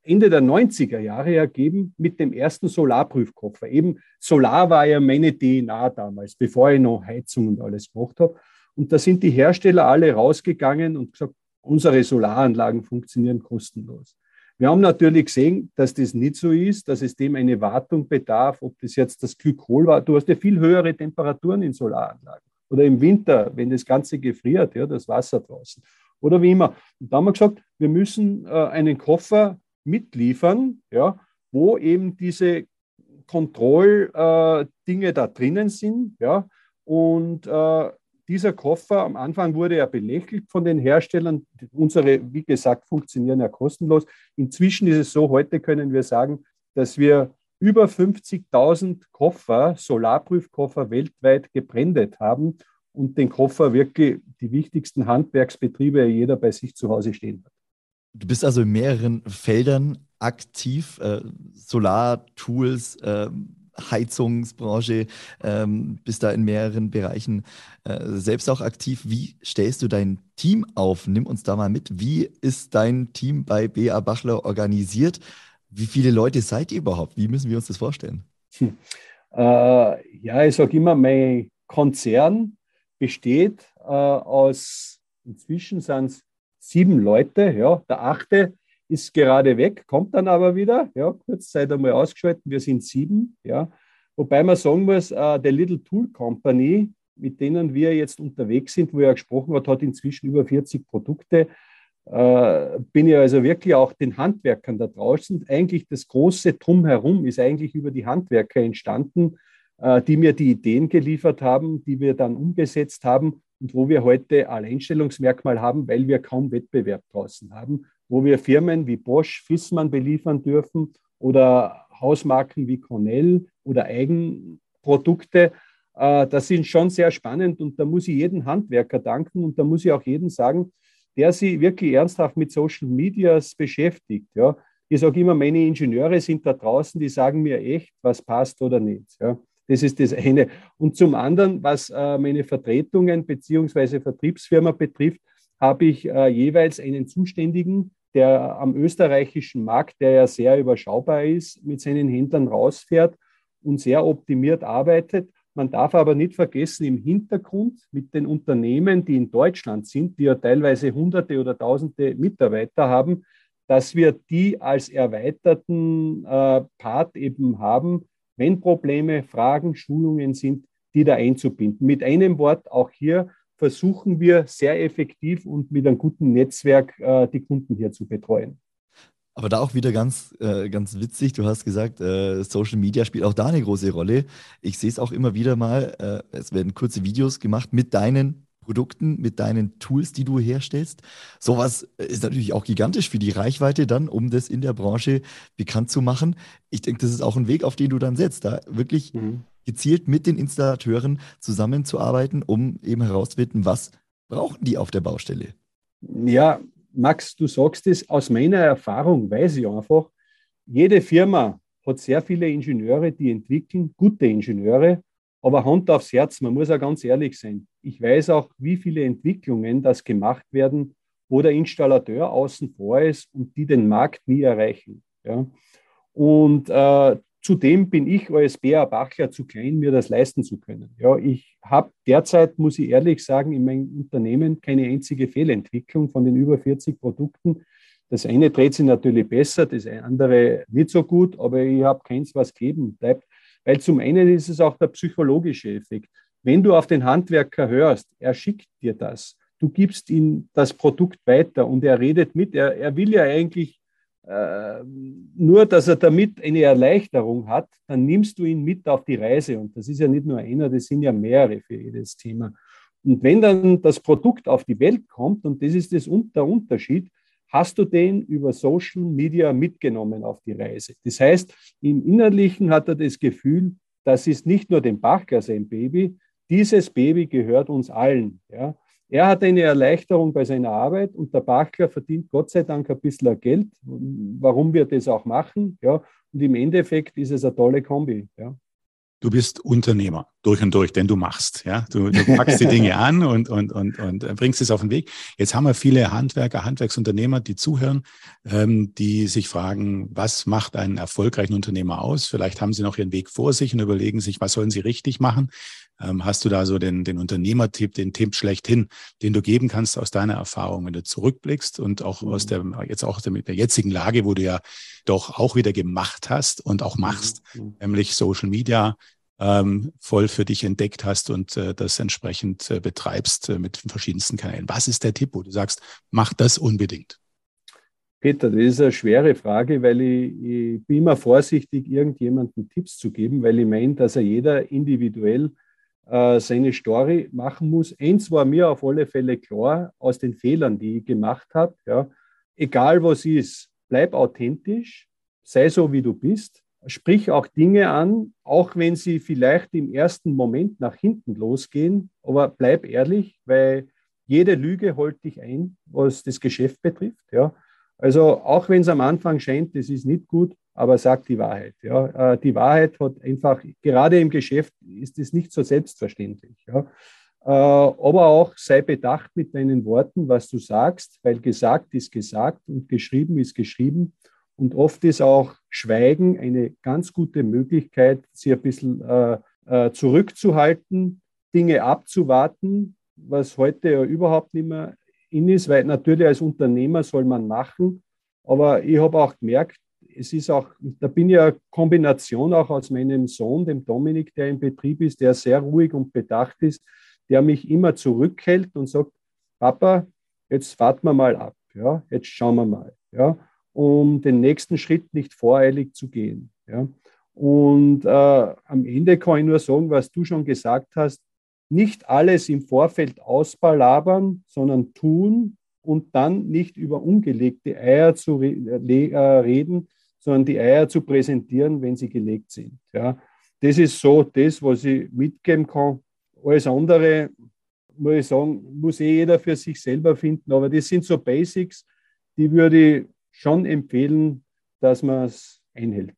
Speaker 3: Ende der 90er Jahre ergeben mit dem ersten Solarprüfkoffer. Eben Solar war ja meine DNA damals, bevor ich noch Heizung und alles gemacht habe. Und da sind die Hersteller alle rausgegangen und gesagt, unsere Solaranlagen funktionieren kostenlos. Wir haben natürlich gesehen, dass das nicht so ist, dass es dem eine Wartung bedarf, ob das jetzt das Glykol war. Du hast ja viel höhere Temperaturen in Solaranlagen. Oder im Winter, wenn das Ganze gefriert, ja, das Wasser draußen. Oder wie immer. Und da haben wir gesagt, wir müssen äh, einen Koffer mitliefern, ja, wo eben diese Kontrolldinge äh, da drinnen sind. Ja, und äh, dieser Koffer, am Anfang wurde er belächelt von den Herstellern. Unsere, wie gesagt, funktionieren ja kostenlos. Inzwischen ist es so, heute können wir sagen, dass wir über 50.000 Koffer, Solarprüfkoffer weltweit gebrandet haben und den Koffer wirklich die wichtigsten Handwerksbetriebe jeder bei sich zu Hause stehen hat.
Speaker 2: Du bist also in mehreren Feldern aktiv, äh, Solar-Tools, äh, Heizungsbranche, ähm, bist da in mehreren Bereichen äh, selbst auch aktiv. Wie stellst du dein Team auf? Nimm uns da mal mit. Wie ist dein Team bei BA Bachler organisiert? Wie viele Leute seid ihr überhaupt? Wie müssen wir uns das vorstellen? Hm.
Speaker 3: Äh, ja, ich sage immer, mein Konzern besteht äh, aus, inzwischen sind es sieben Leute, ja, der achte ist gerade weg, kommt dann aber wieder. Ja, kurz Zeit einmal ausgeschaltet, wir sind sieben. Ja. Wobei man sagen muss, uh, der Little Tool Company, mit denen wir jetzt unterwegs sind, wo er gesprochen hat, hat inzwischen über 40 Produkte. Uh, bin ich also wirklich auch den Handwerkern da draußen. Eigentlich das große Drumherum ist eigentlich über die Handwerker entstanden, uh, die mir die Ideen geliefert haben, die wir dann umgesetzt haben und wo wir heute Alleinstellungsmerkmal haben, weil wir kaum Wettbewerb draußen haben wo wir Firmen wie Bosch, Fissmann beliefern dürfen oder Hausmarken wie Cornell oder Eigenprodukte. Äh, das sind schon sehr spannend und da muss ich jeden Handwerker danken und da muss ich auch jeden sagen, der sich wirklich ernsthaft mit Social Medias beschäftigt. Ja. Ich sage immer, meine Ingenieure sind da draußen, die sagen mir echt, was passt oder nicht. Ja. Das ist das eine. Und zum anderen, was äh, meine Vertretungen bzw. Vertriebsfirma betrifft, habe ich äh, jeweils einen Zuständigen, der am österreichischen Markt, der ja sehr überschaubar ist, mit seinen Händlern rausfährt und sehr optimiert arbeitet. Man darf aber nicht vergessen, im Hintergrund mit den Unternehmen, die in Deutschland sind, die ja teilweise Hunderte oder Tausende Mitarbeiter haben, dass wir die als erweiterten äh, Part eben haben, wenn Probleme, Fragen, Schulungen sind, die da einzubinden. Mit einem Wort, auch hier versuchen wir sehr effektiv und mit einem guten Netzwerk äh, die Kunden hier zu betreuen.
Speaker 2: Aber da auch wieder ganz, äh, ganz witzig, du hast gesagt, äh, Social Media spielt auch da eine große Rolle. Ich sehe es auch immer wieder mal, äh, es werden kurze Videos gemacht mit deinen Produkten, mit deinen Tools, die du herstellst. Sowas ist natürlich auch gigantisch für die Reichweite dann, um das in der Branche bekannt zu machen. Ich denke, das ist auch ein Weg, auf den du dann setzt, da wirklich mhm. Gezielt mit den Installateuren zusammenzuarbeiten, um eben herauszufinden, was brauchen die auf der Baustelle.
Speaker 3: Ja, Max, du sagst es, aus meiner Erfahrung weiß ich einfach, jede Firma hat sehr viele Ingenieure, die entwickeln, gute Ingenieure, aber Hand aufs Herz, man muss auch ganz ehrlich sein. Ich weiß auch, wie viele Entwicklungen das gemacht werden, wo der Installateur außen vor ist und die den Markt nie erreichen. Ja. Und äh, zudem bin ich als BA Bachler zu klein, mir das leisten zu können. Ja, ich habe derzeit, muss ich ehrlich sagen, in meinem Unternehmen keine einzige Fehlentwicklung von den über 40 Produkten. Das eine dreht sich natürlich besser, das andere nicht so gut, aber ich habe keins, was geben bleibt. Weil zum einen ist es auch der psychologische Effekt. Wenn du auf den Handwerker hörst, er schickt dir das, du gibst ihm das Produkt weiter und er redet mit, er, er will ja eigentlich äh, nur, dass er damit eine Erleichterung hat, dann nimmst du ihn mit auf die Reise. Und das ist ja nicht nur einer, das sind ja mehrere für jedes Thema. Und wenn dann das Produkt auf die Welt kommt, und das ist das, der Unterschied, hast du den über Social Media mitgenommen auf die Reise. Das heißt, im Innerlichen hat er das Gefühl, das ist nicht nur dem Bachler sein Baby, dieses Baby gehört uns allen. Ja. Er hat eine Erleichterung bei seiner Arbeit und der Bachler verdient Gott sei Dank ein bisschen Geld, warum wir das auch machen. Ja. Und im Endeffekt ist es eine tolle Kombi. Ja.
Speaker 1: Du bist Unternehmer durch und durch, denn du machst, ja. Du, du packst die Dinge an und, und, und, und bringst es auf den Weg. Jetzt haben wir viele Handwerker, Handwerksunternehmer, die zuhören, ähm, die sich fragen, was macht einen erfolgreichen Unternehmer aus? Vielleicht haben sie noch ihren Weg vor sich und überlegen sich, was sollen sie richtig machen? Ähm, hast du da so den, den Unternehmertipp, den Tipp schlechthin, den du geben kannst aus deiner Erfahrung, wenn du zurückblickst und auch aus mhm. der, jetzt auch aus der, der jetzigen Lage, wo du ja doch auch wieder gemacht hast und auch machst, mhm. nämlich Social Media, ähm, voll für dich entdeckt hast und äh, das entsprechend äh, betreibst äh, mit verschiedensten Kanälen. Was ist der Tipp, wo du sagst, mach das unbedingt?
Speaker 3: Peter, das ist eine schwere Frage, weil ich, ich bin immer vorsichtig, irgendjemandem Tipps zu geben, weil ich meine, dass er jeder individuell äh, seine Story machen muss. Eins war mir auf alle Fälle klar aus den Fehlern, die ich gemacht habe. Ja. Egal was ist, bleib authentisch, sei so, wie du bist. Sprich auch Dinge an, auch wenn sie vielleicht im ersten Moment nach hinten losgehen, aber bleib ehrlich, weil jede Lüge holt dich ein, was das Geschäft betrifft. Ja. Also auch wenn es am Anfang scheint, das ist nicht gut, aber sag die Wahrheit. Ja. Äh, die Wahrheit hat einfach, gerade im Geschäft ist es nicht so selbstverständlich. Ja. Äh, aber auch sei bedacht mit deinen Worten, was du sagst, weil gesagt ist gesagt und geschrieben ist geschrieben. Und oft ist auch Schweigen eine ganz gute Möglichkeit, sich ein bisschen äh, zurückzuhalten, Dinge abzuwarten, was heute ja überhaupt nicht mehr in ist, weil natürlich als Unternehmer soll man machen. Aber ich habe auch gemerkt, es ist auch, da bin ich eine Kombination auch aus meinem Sohn, dem Dominik, der im Betrieb ist, der sehr ruhig und bedacht ist, der mich immer zurückhält und sagt, Papa, jetzt warten wir mal ab, ja, jetzt schauen wir mal, ja, um den nächsten Schritt nicht voreilig zu gehen. Ja. Und äh, am Ende kann ich nur sagen, was du schon gesagt hast, nicht alles im Vorfeld ausbalabern, sondern tun und dann nicht über ungelegte Eier zu re äh, reden, sondern die Eier zu präsentieren, wenn sie gelegt sind. Ja. Das ist so das, was ich mitgeben kann. Alles andere, muss ich sagen, muss eh jeder für sich selber finden. Aber das sind so Basics, die würde ich schon empfehlen, dass man es einhält.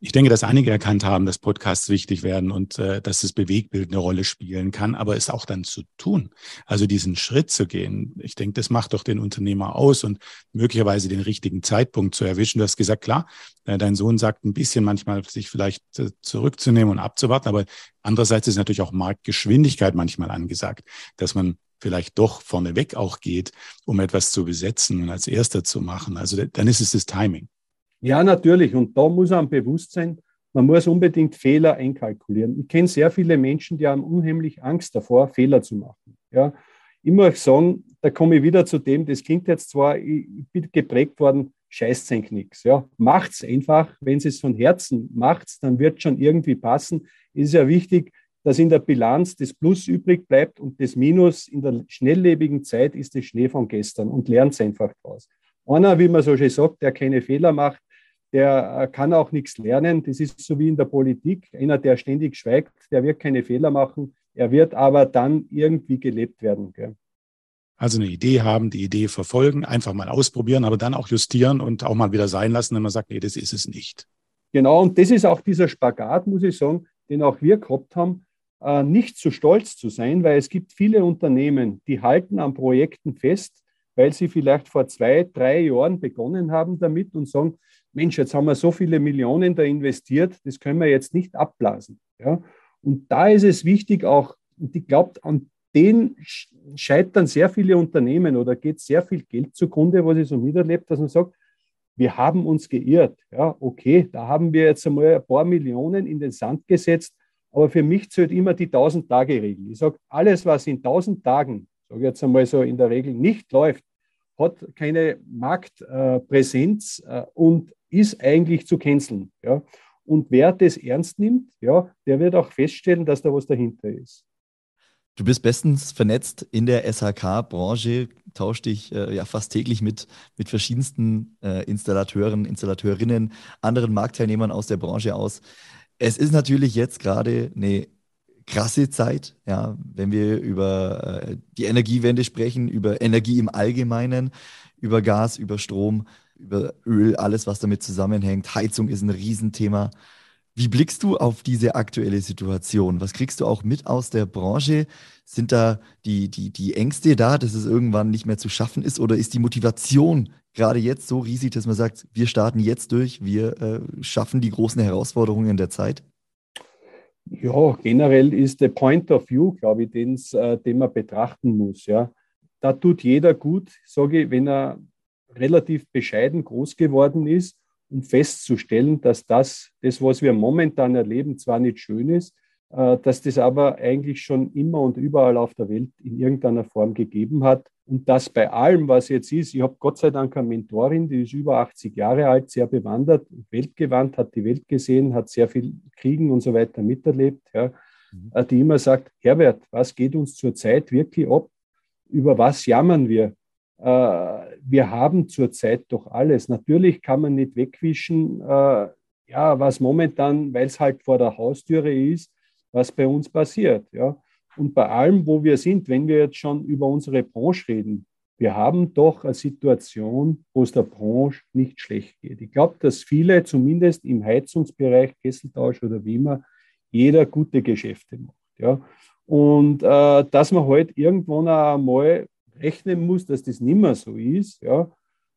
Speaker 1: Ich denke, dass einige erkannt haben, dass Podcasts wichtig werden und äh, dass das Bewegbild eine Rolle spielen kann, aber es auch dann zu tun, also diesen Schritt zu gehen. Ich denke, das macht doch den Unternehmer aus und möglicherweise den richtigen Zeitpunkt zu erwischen. Du hast gesagt, klar, äh, dein Sohn sagt ein bisschen manchmal, sich vielleicht äh, zurückzunehmen und abzuwarten, aber andererseits ist natürlich auch Marktgeschwindigkeit manchmal angesagt, dass man vielleicht doch vorneweg auch geht, um etwas zu besetzen und als Erster zu machen. Also dann ist es das Timing.
Speaker 3: Ja, natürlich. Und da muss einem bewusst sein, man muss unbedingt Fehler einkalkulieren. Ich kenne sehr viele Menschen, die haben unheimlich Angst davor, Fehler zu machen. Ja. Ich muss sagen, da komme ich wieder zu dem, das klingt jetzt zwar, ich bin geprägt worden, scheißt sein nichts. Ja. Macht's einfach. Wenn es von Herzen macht, dann wird schon irgendwie passen. Ist ja wichtig, dass in der Bilanz das Plus übrig bleibt und das Minus in der schnelllebigen Zeit ist das Schnee von gestern und lernt es einfach draus. Einer, wie man so schön sagt, der keine Fehler macht, der äh, kann auch nichts lernen. Das ist so wie in der Politik. Einer, der ständig schweigt, der wird keine Fehler machen. Er wird aber dann irgendwie gelebt werden. Gell?
Speaker 1: Also eine Idee haben, die Idee verfolgen, einfach mal ausprobieren, aber dann auch justieren und auch mal wieder sein lassen, wenn man sagt, nee, das ist es nicht.
Speaker 3: Genau, und das ist auch dieser Spagat, muss ich sagen, den auch wir gehabt haben, nicht zu stolz zu sein, weil es gibt viele Unternehmen, die halten an Projekten fest, weil sie vielleicht vor zwei, drei Jahren begonnen haben damit und sagen, Mensch, jetzt haben wir so viele Millionen da investiert, das können wir jetzt nicht abblasen. Ja? Und da ist es wichtig auch, und ich glaube, an den scheitern sehr viele Unternehmen oder geht sehr viel Geld zugrunde, was ich so miterlebt, dass man sagt, wir haben uns geirrt. Ja, okay, da haben wir jetzt einmal ein paar Millionen in den Sand gesetzt, aber für mich zählt immer die 1000-Tage-Regel. Ich sage, alles, was in 1000 Tagen, sage ich jetzt einmal so in der Regel, nicht läuft, hat keine Marktpräsenz äh, und ist eigentlich zu canceln. Ja? Und wer das ernst nimmt, ja, der wird auch feststellen, dass da was dahinter ist.
Speaker 2: Du bist bestens vernetzt in der SHK-Branche, tauscht dich äh, ja fast täglich mit, mit verschiedensten äh, Installateuren, Installateurinnen, anderen Marktteilnehmern aus der Branche aus. Es ist natürlich jetzt gerade eine krasse Zeit, ja, wenn wir über äh, die Energiewende sprechen, über Energie im Allgemeinen, über Gas, über Strom, über Öl, alles, was damit zusammenhängt. Heizung ist ein Riesenthema. Wie blickst du auf diese aktuelle Situation? Was kriegst du auch mit aus der Branche? Sind da die, die, die Ängste da, dass es irgendwann nicht mehr zu schaffen ist? Oder ist die Motivation gerade jetzt so riesig, dass man sagt, wir starten jetzt durch, wir äh, schaffen die großen Herausforderungen der Zeit?
Speaker 3: Ja, generell ist der Point of View, glaube ich, äh, den man betrachten muss. Ja. Da tut jeder gut, sage ich, wenn er relativ bescheiden groß geworden ist, um festzustellen, dass das, das, was wir momentan erleben, zwar nicht schön ist, äh, dass das aber eigentlich schon immer und überall auf der Welt in irgendeiner Form gegeben hat. Und das bei allem, was jetzt ist, ich habe Gott sei Dank eine Mentorin, die ist über 80 Jahre alt, sehr bewandert, weltgewandt, hat die Welt gesehen, hat sehr viel Kriegen und so weiter miterlebt, ja, mhm. Äh, die immer sagt, Herbert, was geht uns zurzeit wirklich ab? Über was jammern wir? Äh, wir haben zurzeit doch alles. Natürlich kann man nicht wegwischen, äh, ja, was momentan, weil es halt vor der Haustüre ist, was bei uns passiert. Ja. Und bei allem, wo wir sind, wenn wir jetzt schon über unsere Branche reden, wir haben doch eine Situation, wo es der Branche nicht schlecht geht. Ich glaube, dass viele, zumindest im Heizungsbereich, Kesseltausch oder wie immer, jeder gute Geschäfte macht. Ja. Und äh, dass man halt irgendwann einmal rechnen muss, dass das nicht mehr so ist, ja,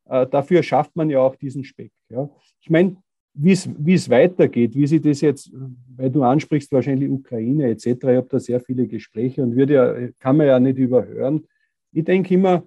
Speaker 3: äh, dafür schafft man ja auch diesen Speck. Ja. Ich meine, wie es weitergeht, wie sich das jetzt, weil du ansprichst wahrscheinlich Ukraine etc., ich habe da sehr viele Gespräche und würde ja, kann man ja nicht überhören. Ich denke immer,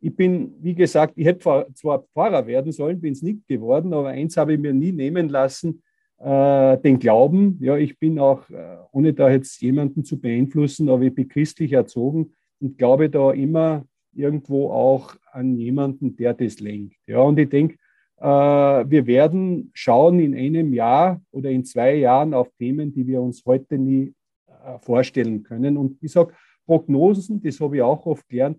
Speaker 3: ich bin, wie gesagt, ich hätte zwar Pfarrer werden sollen, bin es nicht geworden, aber eins habe ich mir nie nehmen lassen, äh, den Glauben. Ja, ich bin auch, äh, ohne da jetzt jemanden zu beeinflussen, aber ich bin christlich erzogen und glaube da immer irgendwo auch an jemanden, der das lenkt. Ja, und ich denke, äh, wir werden schauen in einem Jahr oder in zwei Jahren auf Themen, die wir uns heute nie äh, vorstellen können. Und ich sage, Prognosen, das habe ich auch oft gelernt,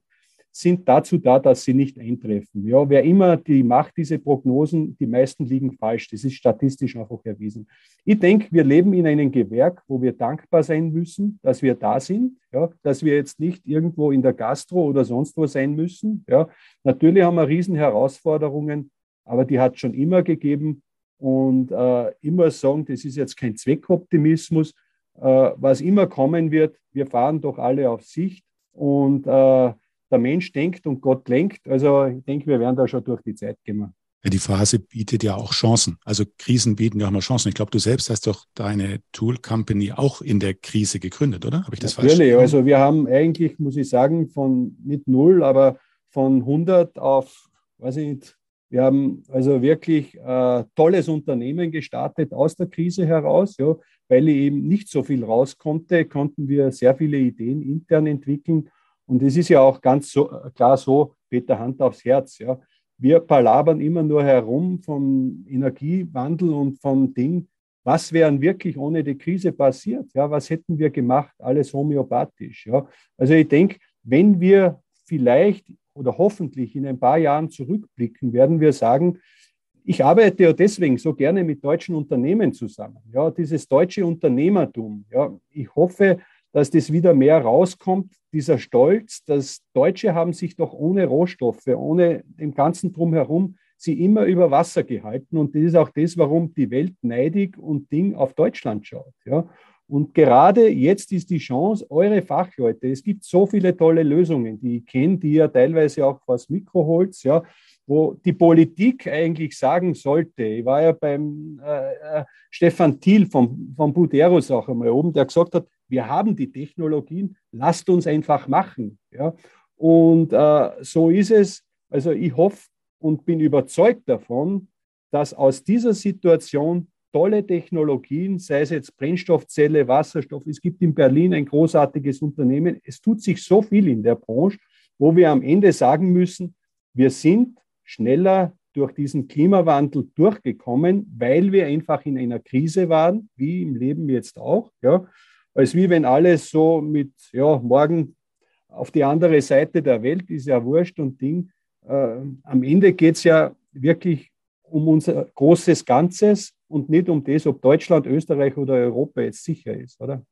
Speaker 3: sind dazu da, dass sie nicht eintreffen. Ja, wer immer die macht, diese Prognosen, die meisten liegen falsch. Das ist statistisch einfach erwiesen. Ich denke, wir leben in einem Gewerk, wo wir dankbar sein müssen, dass wir da sind, ja, dass wir jetzt nicht irgendwo in der Gastro oder sonst wo sein müssen. Ja. Natürlich haben wir riesen Herausforderungen, aber die hat es schon immer gegeben. und äh, immer sagen, das ist jetzt kein Zweckoptimismus, äh, was immer kommen wird, wir fahren doch alle auf Sicht und äh, der Mensch denkt und Gott lenkt. Also ich denke, wir werden da schon durch die Zeit gehen.
Speaker 1: Ja, die Phase bietet ja auch Chancen. Also Krisen bieten ja auch mal Chancen. Ich glaube, du selbst hast doch deine Tool Company auch in der Krise gegründet, oder?
Speaker 3: Habe ich das Natürlich. falsch Natürlich. Also wir haben eigentlich, muss ich sagen, von nicht null, aber von 100 auf, weiß ich nicht, wir haben also wirklich ein äh, tolles Unternehmen gestartet aus der Krise heraus. Ja, weil eben nicht so viel raus konnte, konnten wir sehr viele Ideen intern entwickeln. Und es ist ja auch ganz so, klar so, Peter Hand aufs Herz. Ja. Wir palabern immer nur herum vom Energiewandel und vom Ding. Was wären wirklich ohne die Krise passiert? Ja, was hätten wir gemacht? Alles homöopathisch. Ja. Also ich denke, wenn wir vielleicht oder hoffentlich in ein paar Jahren zurückblicken, werden wir sagen, ich arbeite ja deswegen so gerne mit deutschen Unternehmen zusammen. Ja, dieses deutsche Unternehmertum. Ja, ich hoffe, dass das wieder mehr rauskommt, dieser Stolz, dass Deutsche haben sich doch ohne Rohstoffe, ohne dem ganzen Drumherum, sie immer über Wasser gehalten. Und das ist auch das, warum die Welt neidig und Ding auf Deutschland schaut. Ja. Und gerade jetzt ist die Chance, eure Fachleute, es gibt so viele tolle Lösungen, die ich kenne, die ihr teilweise auch vors Mikro holt, ja, wo die Politik eigentlich sagen sollte, ich war ja beim äh, äh, Stefan Thiel vom, vom Buderus auch einmal oben, der gesagt hat, wir haben die Technologien, lasst uns einfach machen. Ja? Und äh, so ist es. Also ich hoffe und bin überzeugt davon, dass aus dieser Situation tolle Technologien, sei es jetzt Brennstoffzelle, Wasserstoff, es gibt in Berlin ein großartiges Unternehmen, es tut sich so viel in der Branche, wo wir am Ende sagen müssen, wir sind schneller durch diesen Klimawandel durchgekommen, weil wir einfach in einer Krise waren, wie im Leben jetzt auch. Ja, als wie wenn alles so mit, ja, morgen auf die andere Seite der Welt ist ja wurscht und Ding. Äh, am Ende geht es ja wirklich um unser großes Ganzes und nicht um das, ob Deutschland, Österreich oder Europa jetzt sicher ist, oder?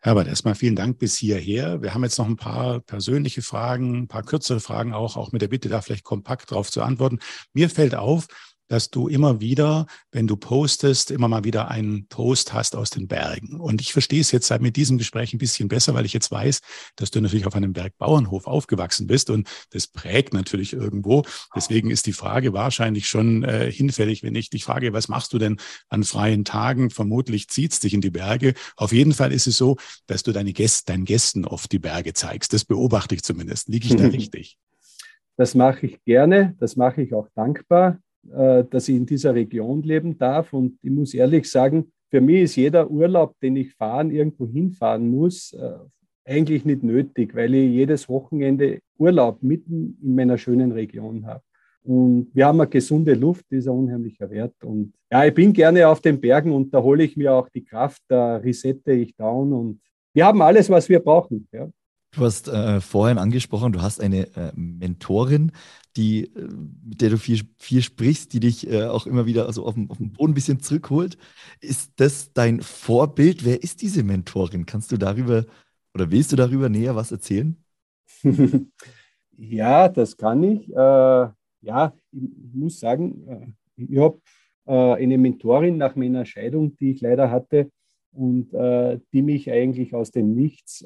Speaker 1: Herbert, erstmal vielen Dank bis hierher. Wir haben jetzt noch ein paar persönliche Fragen, ein paar kürzere Fragen auch, auch mit der Bitte, da vielleicht kompakt drauf zu antworten. Mir fällt auf, dass du immer wieder, wenn du postest, immer mal wieder einen Post hast aus den Bergen. Und ich verstehe es jetzt mit diesem Gespräch ein bisschen besser, weil ich jetzt weiß, dass du natürlich auf einem Bergbauernhof aufgewachsen bist und das prägt natürlich irgendwo. Deswegen ist die Frage wahrscheinlich schon äh, hinfällig, wenn ich dich frage, was machst du denn an freien Tagen? Vermutlich zieht es dich in die Berge. Auf jeden Fall ist es so, dass du deine Gäste, deinen Gästen oft die Berge zeigst. Das beobachte ich zumindest. Liege ich da richtig?
Speaker 3: Das mache ich gerne, das mache ich auch dankbar. Äh, dass ich in dieser Region leben darf. Und ich muss ehrlich sagen, für mich ist jeder Urlaub, den ich fahren, irgendwo hinfahren muss, äh, eigentlich nicht nötig, weil ich jedes Wochenende Urlaub mitten in meiner schönen Region habe. Und wir haben eine gesunde Luft, die ist ein unheimlicher Wert. Und ja, ich bin gerne auf den Bergen und da hole ich mir auch die Kraft, da resette ich down und wir haben alles, was wir brauchen. Ja.
Speaker 2: Du hast äh, vorhin angesprochen, du hast eine äh, Mentorin, die, äh, mit der du viel, viel sprichst, die dich äh, auch immer wieder also auf, auf dem Boden ein bisschen zurückholt. Ist das dein Vorbild? Wer ist diese Mentorin? Kannst du darüber oder willst du darüber näher was erzählen?
Speaker 3: ja, das kann ich. Äh, ja, ich muss sagen, äh, ich habe eine Mentorin nach meiner Scheidung, die ich leider hatte und die mich eigentlich aus dem Nichts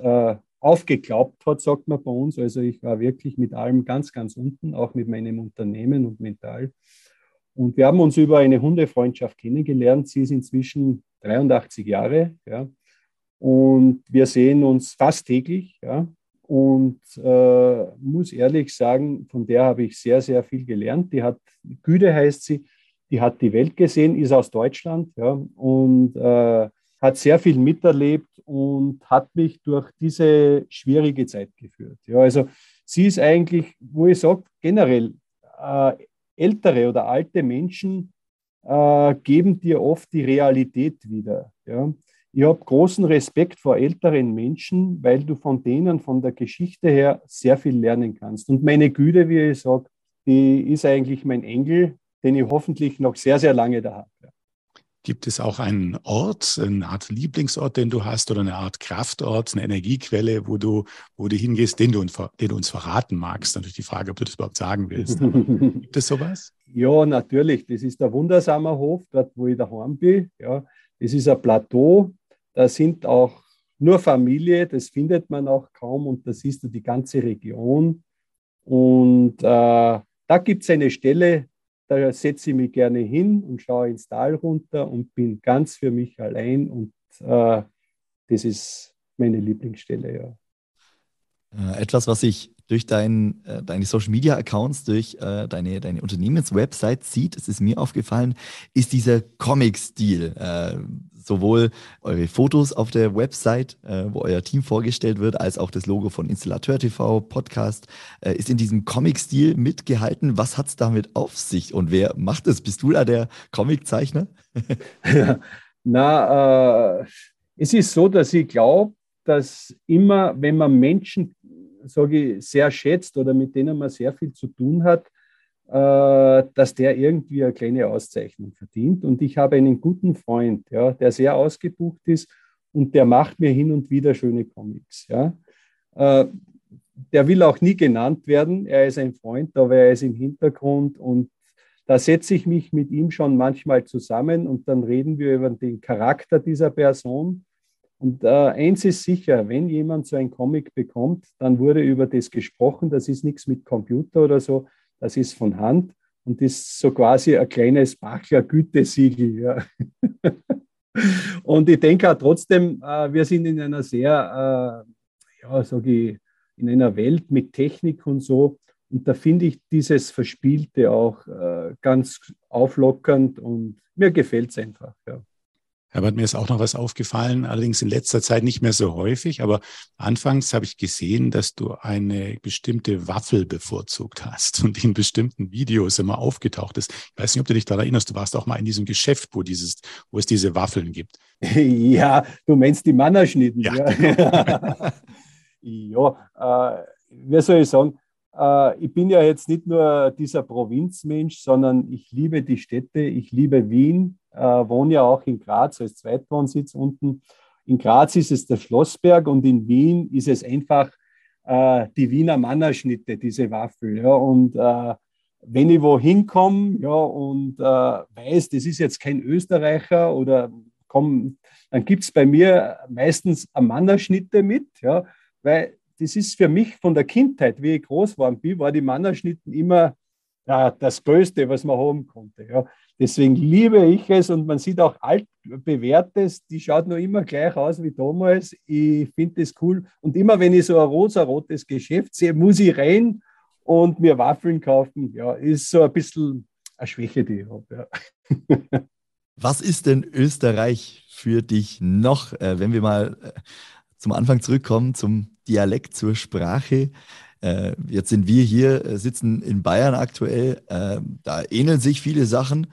Speaker 3: aufgeklappt hat, sagt man bei uns. Also ich war wirklich mit allem ganz, ganz unten, auch mit meinem Unternehmen und mental. Und wir haben uns über eine Hundefreundschaft kennengelernt. Sie ist inzwischen 83 Jahre. Ja. Und wir sehen uns fast täglich. Ja. Und äh, muss ehrlich sagen, von der habe ich sehr, sehr viel gelernt. Die hat, Güde heißt sie, die hat die Welt gesehen, ist aus Deutschland. Ja. Und äh, hat sehr viel miterlebt und hat mich durch diese schwierige Zeit geführt. Ja, also sie ist eigentlich, wo ich sage, generell äh, ältere oder alte Menschen äh, geben dir oft die Realität wieder. Ja. Ich habe großen Respekt vor älteren Menschen, weil du von denen, von der Geschichte her, sehr viel lernen kannst. Und meine Güte, wie ich sage, die ist eigentlich mein Engel, den ich hoffentlich noch sehr, sehr lange da habe.
Speaker 1: Gibt es auch einen Ort, eine Art Lieblingsort, den du hast oder eine Art Kraftort, eine Energiequelle, wo du, wo du hingehst, den du, den du uns verraten magst? Natürlich die Frage, ob du das überhaupt sagen willst. gibt es sowas?
Speaker 3: Ja, natürlich. Das ist der Wundersamer Hof, dort wo ich daheim bin. Ja, das ist ein Plateau. Da sind auch nur Familie, das findet man auch kaum und da siehst du die ganze Region. Und äh, da gibt es eine Stelle, da setze ich mich gerne hin und schaue ins Tal runter und bin ganz für mich allein und äh, das ist meine Lieblingsstelle, ja.
Speaker 2: Äh, etwas, was ich durch dein, äh, deine Social Media Accounts, durch äh, deine, deine Unternehmenswebsite sieht, es ist mir aufgefallen, ist dieser Comic-Stil. Äh, sowohl eure Fotos auf der Website, äh, wo euer Team vorgestellt wird, als auch das Logo von Installateur TV, Podcast, äh, ist in diesem Comic-Stil mitgehalten. Was hat es damit auf sich und wer macht es? Bist du da der Comiczeichner?
Speaker 3: Na, es ist so, dass ich glaube, dass immer, wenn man Menschen sage ich, sehr schätzt oder mit denen man sehr viel zu tun hat, äh, dass der irgendwie eine kleine Auszeichnung verdient. Und ich habe einen guten Freund, ja, der sehr ausgebucht ist und der macht mir hin und wieder schöne Comics. Ja. Äh, der will auch nie genannt werden. Er ist ein Freund, aber er ist im Hintergrund und da setze ich mich mit ihm schon manchmal zusammen und dann reden wir über den Charakter dieser Person und äh, eins ist sicher, wenn jemand so ein Comic bekommt, dann wurde über das gesprochen. Das ist nichts mit Computer oder so, das ist von Hand und ist so quasi ein kleines Bachler Gütesiegel. Ja. und ich denke auch trotzdem, äh, wir sind in einer sehr, äh, ja, sage ich, in einer Welt mit Technik und so. Und da finde ich dieses Verspielte auch äh, ganz auflockernd und mir gefällt es einfach. Ja.
Speaker 1: Herbert, mir ist auch noch was aufgefallen, allerdings in letzter Zeit nicht mehr so häufig, aber anfangs habe ich gesehen, dass du eine bestimmte Waffel bevorzugt hast und in bestimmten Videos immer aufgetaucht ist. Ich weiß nicht, ob du dich daran erinnerst, du warst auch mal in diesem Geschäft, wo, dieses, wo es diese Waffeln gibt.
Speaker 3: Ja, du meinst die Mannerschnitten. Ja, ja. Genau. ja äh, wie soll ich sagen, äh, ich bin ja jetzt nicht nur dieser Provinzmensch, sondern ich liebe die Städte, ich liebe Wien, äh, wohne ja auch in Graz als Zweitwohnsitz unten. In Graz ist es der Schlossberg und in Wien ist es einfach äh, die Wiener Mannerschnitte, diese Waffel. Ja, und äh, wenn ich wohin komme ja, und äh, weiß, das ist jetzt kein Österreicher oder komm, dann gibt es bei mir meistens Mannerschnitte mit, ja, weil das ist für mich von der Kindheit, wie ich groß war, bin, war die Mannerschnitten immer ja, das Größte, was man haben konnte. Ja. Deswegen liebe ich es und man sieht auch altbewährtes, die schaut noch immer gleich aus wie damals. Ich finde das cool. Und immer wenn ich so ein rosa-rotes Geschäft sehe, muss ich rein und mir Waffeln kaufen. Ja, ist so ein bisschen eine Schwäche, die ich habe.
Speaker 2: Ja. Was ist denn Österreich für dich noch, äh, wenn wir mal äh, zum Anfang zurückkommen, zum Dialekt, zur Sprache? Äh, jetzt sind wir hier, sitzen in Bayern aktuell. Da ähneln sich viele Sachen.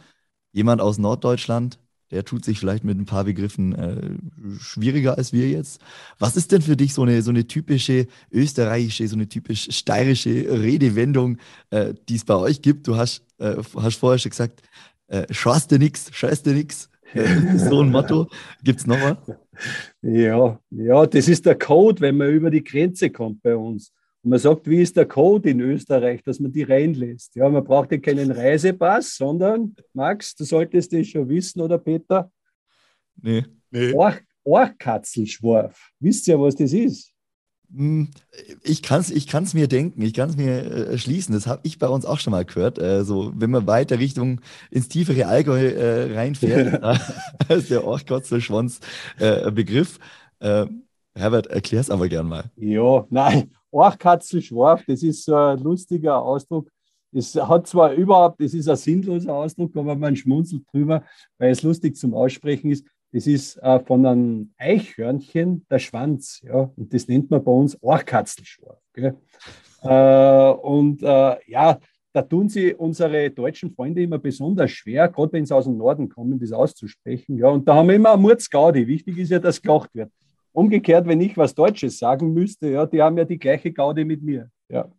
Speaker 2: Jemand aus Norddeutschland, der tut sich vielleicht mit ein paar Begriffen äh, schwieriger als wir jetzt. Was ist denn für dich so eine, so eine typische österreichische, so eine typisch steirische Redewendung, äh, die es bei euch gibt? Du hast, äh, hast vorher schon gesagt, äh, schaust dir nix, scheiß dir nix. so ein Motto. Gibt es noch was?
Speaker 3: Ja, ja, das ist der Code, wenn man über die Grenze kommt bei uns. Und man sagt, wie ist der Code in Österreich, dass man die reinlässt? Ja, man braucht ja keinen Reisepass, sondern, Max, du solltest das schon wissen, oder Peter?
Speaker 2: Nee. nee.
Speaker 3: Ohrkatzelschworf. Wisst ihr, was das ist?
Speaker 2: Hm, ich kann es ich kann's mir denken, ich kann es mir äh, schließen. Das habe ich bei uns auch schon mal gehört. Äh, so, wenn man weiter Richtung ins tiefere Allgäu äh, reinfährt, ist der Orchkotzelschwanz äh, Begriff. Herbert, erklär es aber gern mal.
Speaker 3: Ja, nein, Orchkatzelschwarf, das ist so ein lustiger Ausdruck. Es hat zwar überhaupt, das ist ein sinnloser Ausdruck, aber man schmunzelt drüber, weil es lustig zum Aussprechen ist. Das ist äh, von einem Eichhörnchen der Schwanz, ja, und das nennt man bei uns Orchkatzelschwarf. Äh, und äh, ja, da tun sie unsere deutschen Freunde immer besonders schwer, gerade wenn sie aus dem Norden kommen, das auszusprechen. Ja, und da haben wir immer eine Murzgaudi. Wichtig ist ja, dass gelacht wird. Umgekehrt, wenn ich was Deutsches sagen müsste, ja, die haben ja die gleiche Gaudi mit mir. Ja.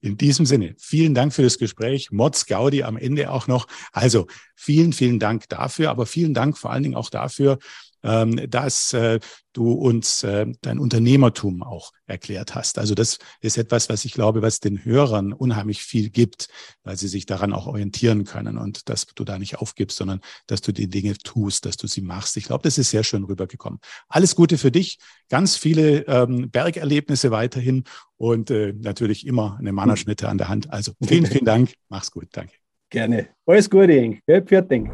Speaker 1: In diesem Sinne, vielen Dank für das Gespräch. Mods Gaudi am Ende auch noch. Also vielen, vielen Dank dafür, aber vielen Dank vor allen Dingen auch dafür, dass äh, du uns äh, dein Unternehmertum auch erklärt hast. Also das ist etwas, was ich glaube, was den Hörern unheimlich viel gibt, weil sie sich daran auch orientieren können und dass du da nicht aufgibst, sondern dass du die Dinge tust, dass du sie machst. Ich glaube, das ist sehr schön rübergekommen. Alles Gute für dich, ganz viele ähm, Bergerlebnisse weiterhin und äh, natürlich immer eine Mannerschnitte an der Hand. Also vielen, vielen Dank. Mach's gut. Danke.
Speaker 3: Gerne. Alles Gute, Ing. Fertig.